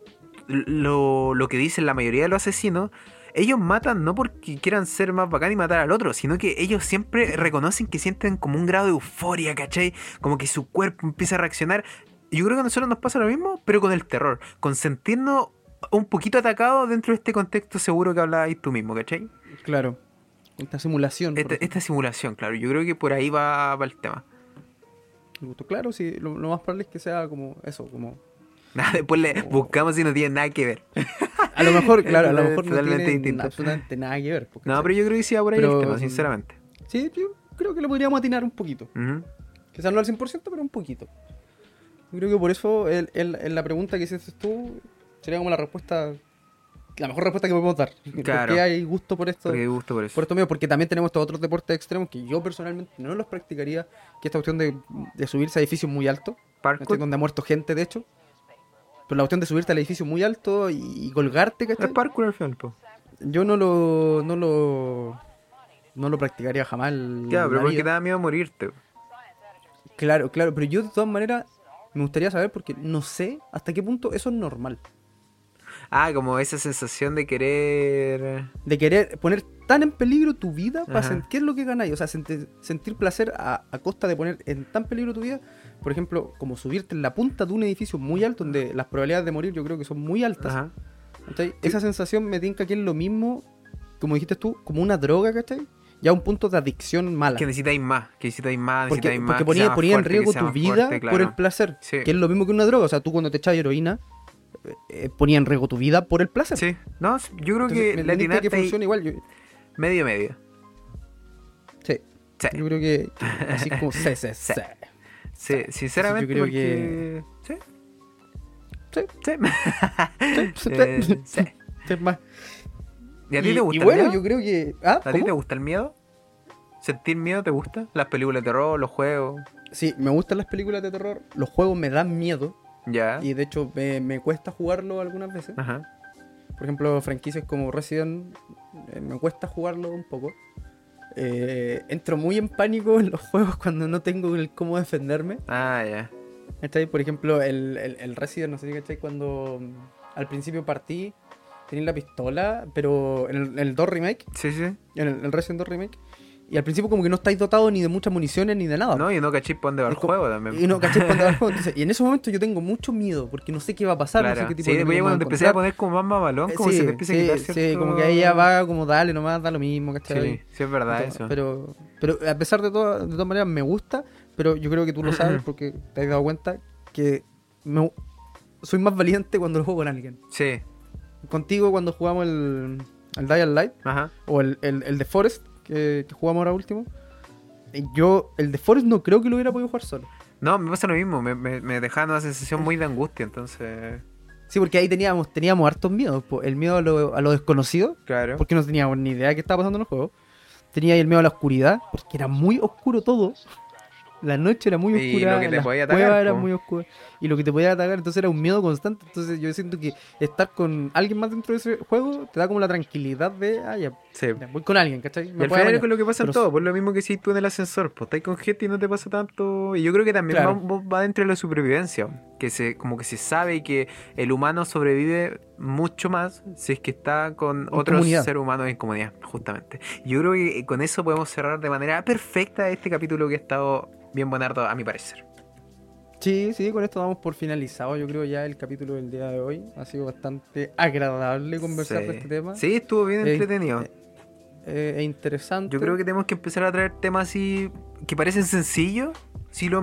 lo, que dicen la mayoría de los asesinos, ellos matan no porque quieran ser más bacán y matar al otro, sino que ellos siempre reconocen que sienten como un grado de euforia, ¿cachai? Como que su cuerpo empieza a reaccionar. Yo creo que a nosotros nos pasa lo mismo, pero con el terror, con sentirnos un poquito atacados dentro de este contexto seguro que hablabas tú mismo, ¿cachai? Claro. Esta simulación. Esta, simulación, claro, yo creo que por ahí va, va el tema. Claro, sí, lo, lo más probable es que sea como eso, como... Después le buscamos si no tiene nada que ver. A lo mejor, claro, a lo mejor no tiene distinto. absolutamente nada que ver. porque, No, pero yo creo que sí va por ahí Pero- el tema, sinceramente. Sí, yo creo que lo podríamos atinar un poquito. Ujú. Quizás no al 100%, pero un poquito. Yo creo que por eso el, el- en la pregunta que hiciste tú sería como la respuesta, la mejor respuesta que podemos dar. Claro. ¿Por qué hay gusto por esto? Porque gusto por eso. Por esto mío, porque también tenemos estos otros deportes extremos que yo personalmente no los practicaría, que esta cuestión de, de subirse a edificios muy altos, donde ha muerto gente, de hecho. Pero la cuestión de subirte al edificio muy alto y, y colgarte, Es ¿cachai? parkour al final, po. Yo no lo, no lo, no lo practicaría jamás. Ya, pero porque vida. te da miedo morirte. Claro, claro, pero yo de todas maneras me gustaría saber porque no sé hasta qué punto eso es normal. Ah, como esa sensación de querer. De querer poner tan en peligro tu vida para sentir qué es lo que ganáis. O sea, senti- sentir placer a, a costa de poner en tan peligro tu vida. Por ejemplo, como subirte en la punta de un edificio muy alto donde las probabilidades de morir yo creo que son muy altas. Ajá. ¿cachai? Esa sensación me tinca que es lo mismo, como dijiste tú, como una droga, ¿cachai? Ya un punto de adicción mala. Que necesitáis más, que necesitáis más, Porque, necesitáis más. porque que ponía, sea más ponía en fuerte, riesgo tu vida por el placer. Sí. Que es lo mismo que una droga. O sea, tú cuando te echas heroína, eh, ponía en riesgo tu vida por el placer. Sí, no, yo creo Entonces, que la que ahí funciona igual. Yo, medio medio. sí, Sí, yo creo que, que así como sí, sí, sí. sí, sinceramente. yo creo porque... Sí, Sí, sí. sí, sí, sí. sí. Sí, es más. ¿Y a ti te gusta y el bueno, miedo? yo creo que. ¿Ah? ¿A ti te gusta el miedo? ¿Sentir miedo te gusta? ¿Las películas de terror, los juegos? Sí, me gustan las películas de terror. Los juegos me dan miedo. Ya. Y de hecho, me, me cuesta jugarlo algunas veces. Ajá. Por ejemplo, franquicias como Resident, eh, me cuesta jugarlo un poco. Eh, entro muy en pánico en los juegos cuando no tengo el cómo defenderme. Ah, ya. ¿Cachai? Por ejemplo, el, el, el Resident, no sé si cachai, cuando mm, al principio partí, tenía la pistola, pero en el, en el 2 Remake, Sí, sí. en el, el Resident 2 Remake, y al principio como que no estáis dotados ni de muchas municiones ni de nada. No, y no para dónde va el juego también. Y no, ¿cachai? Cuando va el juego. Entonces, y en ese momento yo tengo mucho miedo, porque no sé qué va a pasar, no Claro. sé qué tipo Sí, de enemigos cuando te voy empecé a poner como más mamalón, Eh, como sí, se te empieza sí, a quitar sí, cierto- como que ya va como dale nomás, da lo mismo, ¿cachai? Sí, sí, es verdad Entonces, eso. Pero, pero a pesar de todo, de todas maneras me gusta, pero yo creo que tú lo sabes porque te has dado cuenta que me- soy más valiente cuando lo juego con alguien. Sí, Contigo cuando jugamos el, el Dial Light ajá. o el, el, el de Forest que, que jugamos ahora último, yo, el de Forest no creo que lo hubiera podido jugar solo. No, me pasa lo mismo, me, me, me dejaba una sensación muy de angustia, entonces... Sí, porque ahí teníamos, teníamos hartos miedos. El miedo a lo, a lo desconocido, Claro. porque no teníamos ni idea de qué estaba pasando en el juego. Tenía ahí el miedo a la oscuridad, porque era muy oscuro todo. La noche era muy Y oscura, lo que te las podía atacar, po. muy oscuras. Y lo que te podía atacar, entonces era un miedo constante. Entonces yo siento que estar con alguien más dentro de ese juego te da como la tranquilidad de, ah, ya, Sí. ya, voy con alguien, ¿cachai? Y Me al puede final es lo que pasa en todo, por lo mismo que si tú en el ascensor, pues estás con gente y no te pasa tanto. Y yo creo que también Claro. va, va dentro de la supervivencia, que se, como que se sabe que el humano sobrevive mucho más si es que está con En otros comunidad. seres humanos en comunidad, justamente. Yo creo que con eso podemos cerrar de manera perfecta este capítulo que ha estado bien buenardo, a mi parecer. Sí, sí, con esto damos por finalizado. Yo creo ya el capítulo del día de hoy ha sido bastante agradable conversar sí. de este tema. Sí, estuvo bien Eh, entretenido. Eh, e interesante. Yo creo que tenemos que empezar a traer temas así que parecen sencillos. Si lo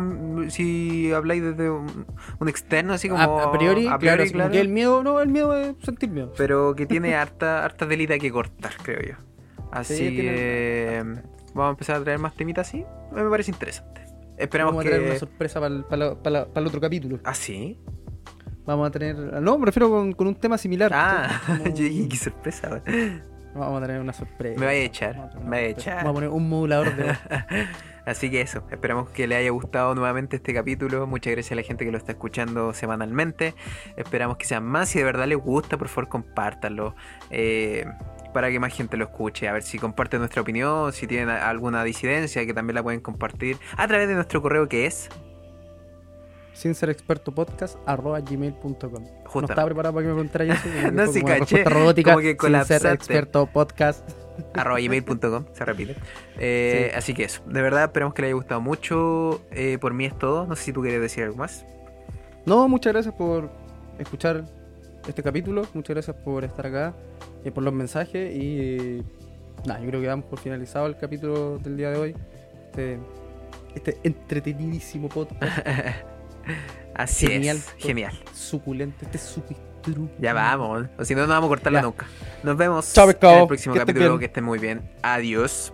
si habláis desde un, un externo, así como. a, a priori, a claro, priori, como claro, que el miedo, no, el miedo es sentir miedo. Pero que tiene harta, harta delita que cortar, creo yo. Así Sí, tiene que. Vamos a empezar a traer más temitas así. Me parece interesante. Esperamos Vamos a que. traer una sorpresa para el, para para para el otro capítulo. ¿Ah, sí? Vamos a tener. No, me refiero con, con un tema similar. Ah. Como- yo dije, qué sorpresa. Vamos a tener una sorpresa. Me vaya a echar, Vamos a tener me vaya a echar. Vamos a poner un modulador de voz. Así que eso, esperamos que le haya gustado nuevamente este capítulo. Muchas gracias a la gente que lo está escuchando semanalmente. Esperamos que sean más. Si de verdad les gusta, por favor, compártanlo. eh, para que más gente lo escuche. A ver si comparten nuestra opinión, si tienen alguna disidencia, que también la pueden compartir a través de nuestro correo que es. Sin ser experto podcast arroba gmail.com. No estaba preparado para que me preguntara eso. No, una caché, robótica. como que sin ser experto podcast. arroba gmail.com, se repite. Eh, Sí. Así que eso, de verdad esperamos que les haya gustado mucho. Eh, por mí es todo. No sé si tú quieres decir algo más. No, muchas gracias por escuchar este capítulo. Muchas gracias por estar acá, eh, por los mensajes. Y nada, yo creo que damos por finalizado el capítulo del día de hoy. Este, este entretenidísimo podcast, Así Genial. es, genial. suculento, este supistruco. Ya vamos, o si no, no vamos a cortarlo Ya. nunca. Nos vemos pescado. en el próximo Que capítulo. Que estén muy bien. Adiós.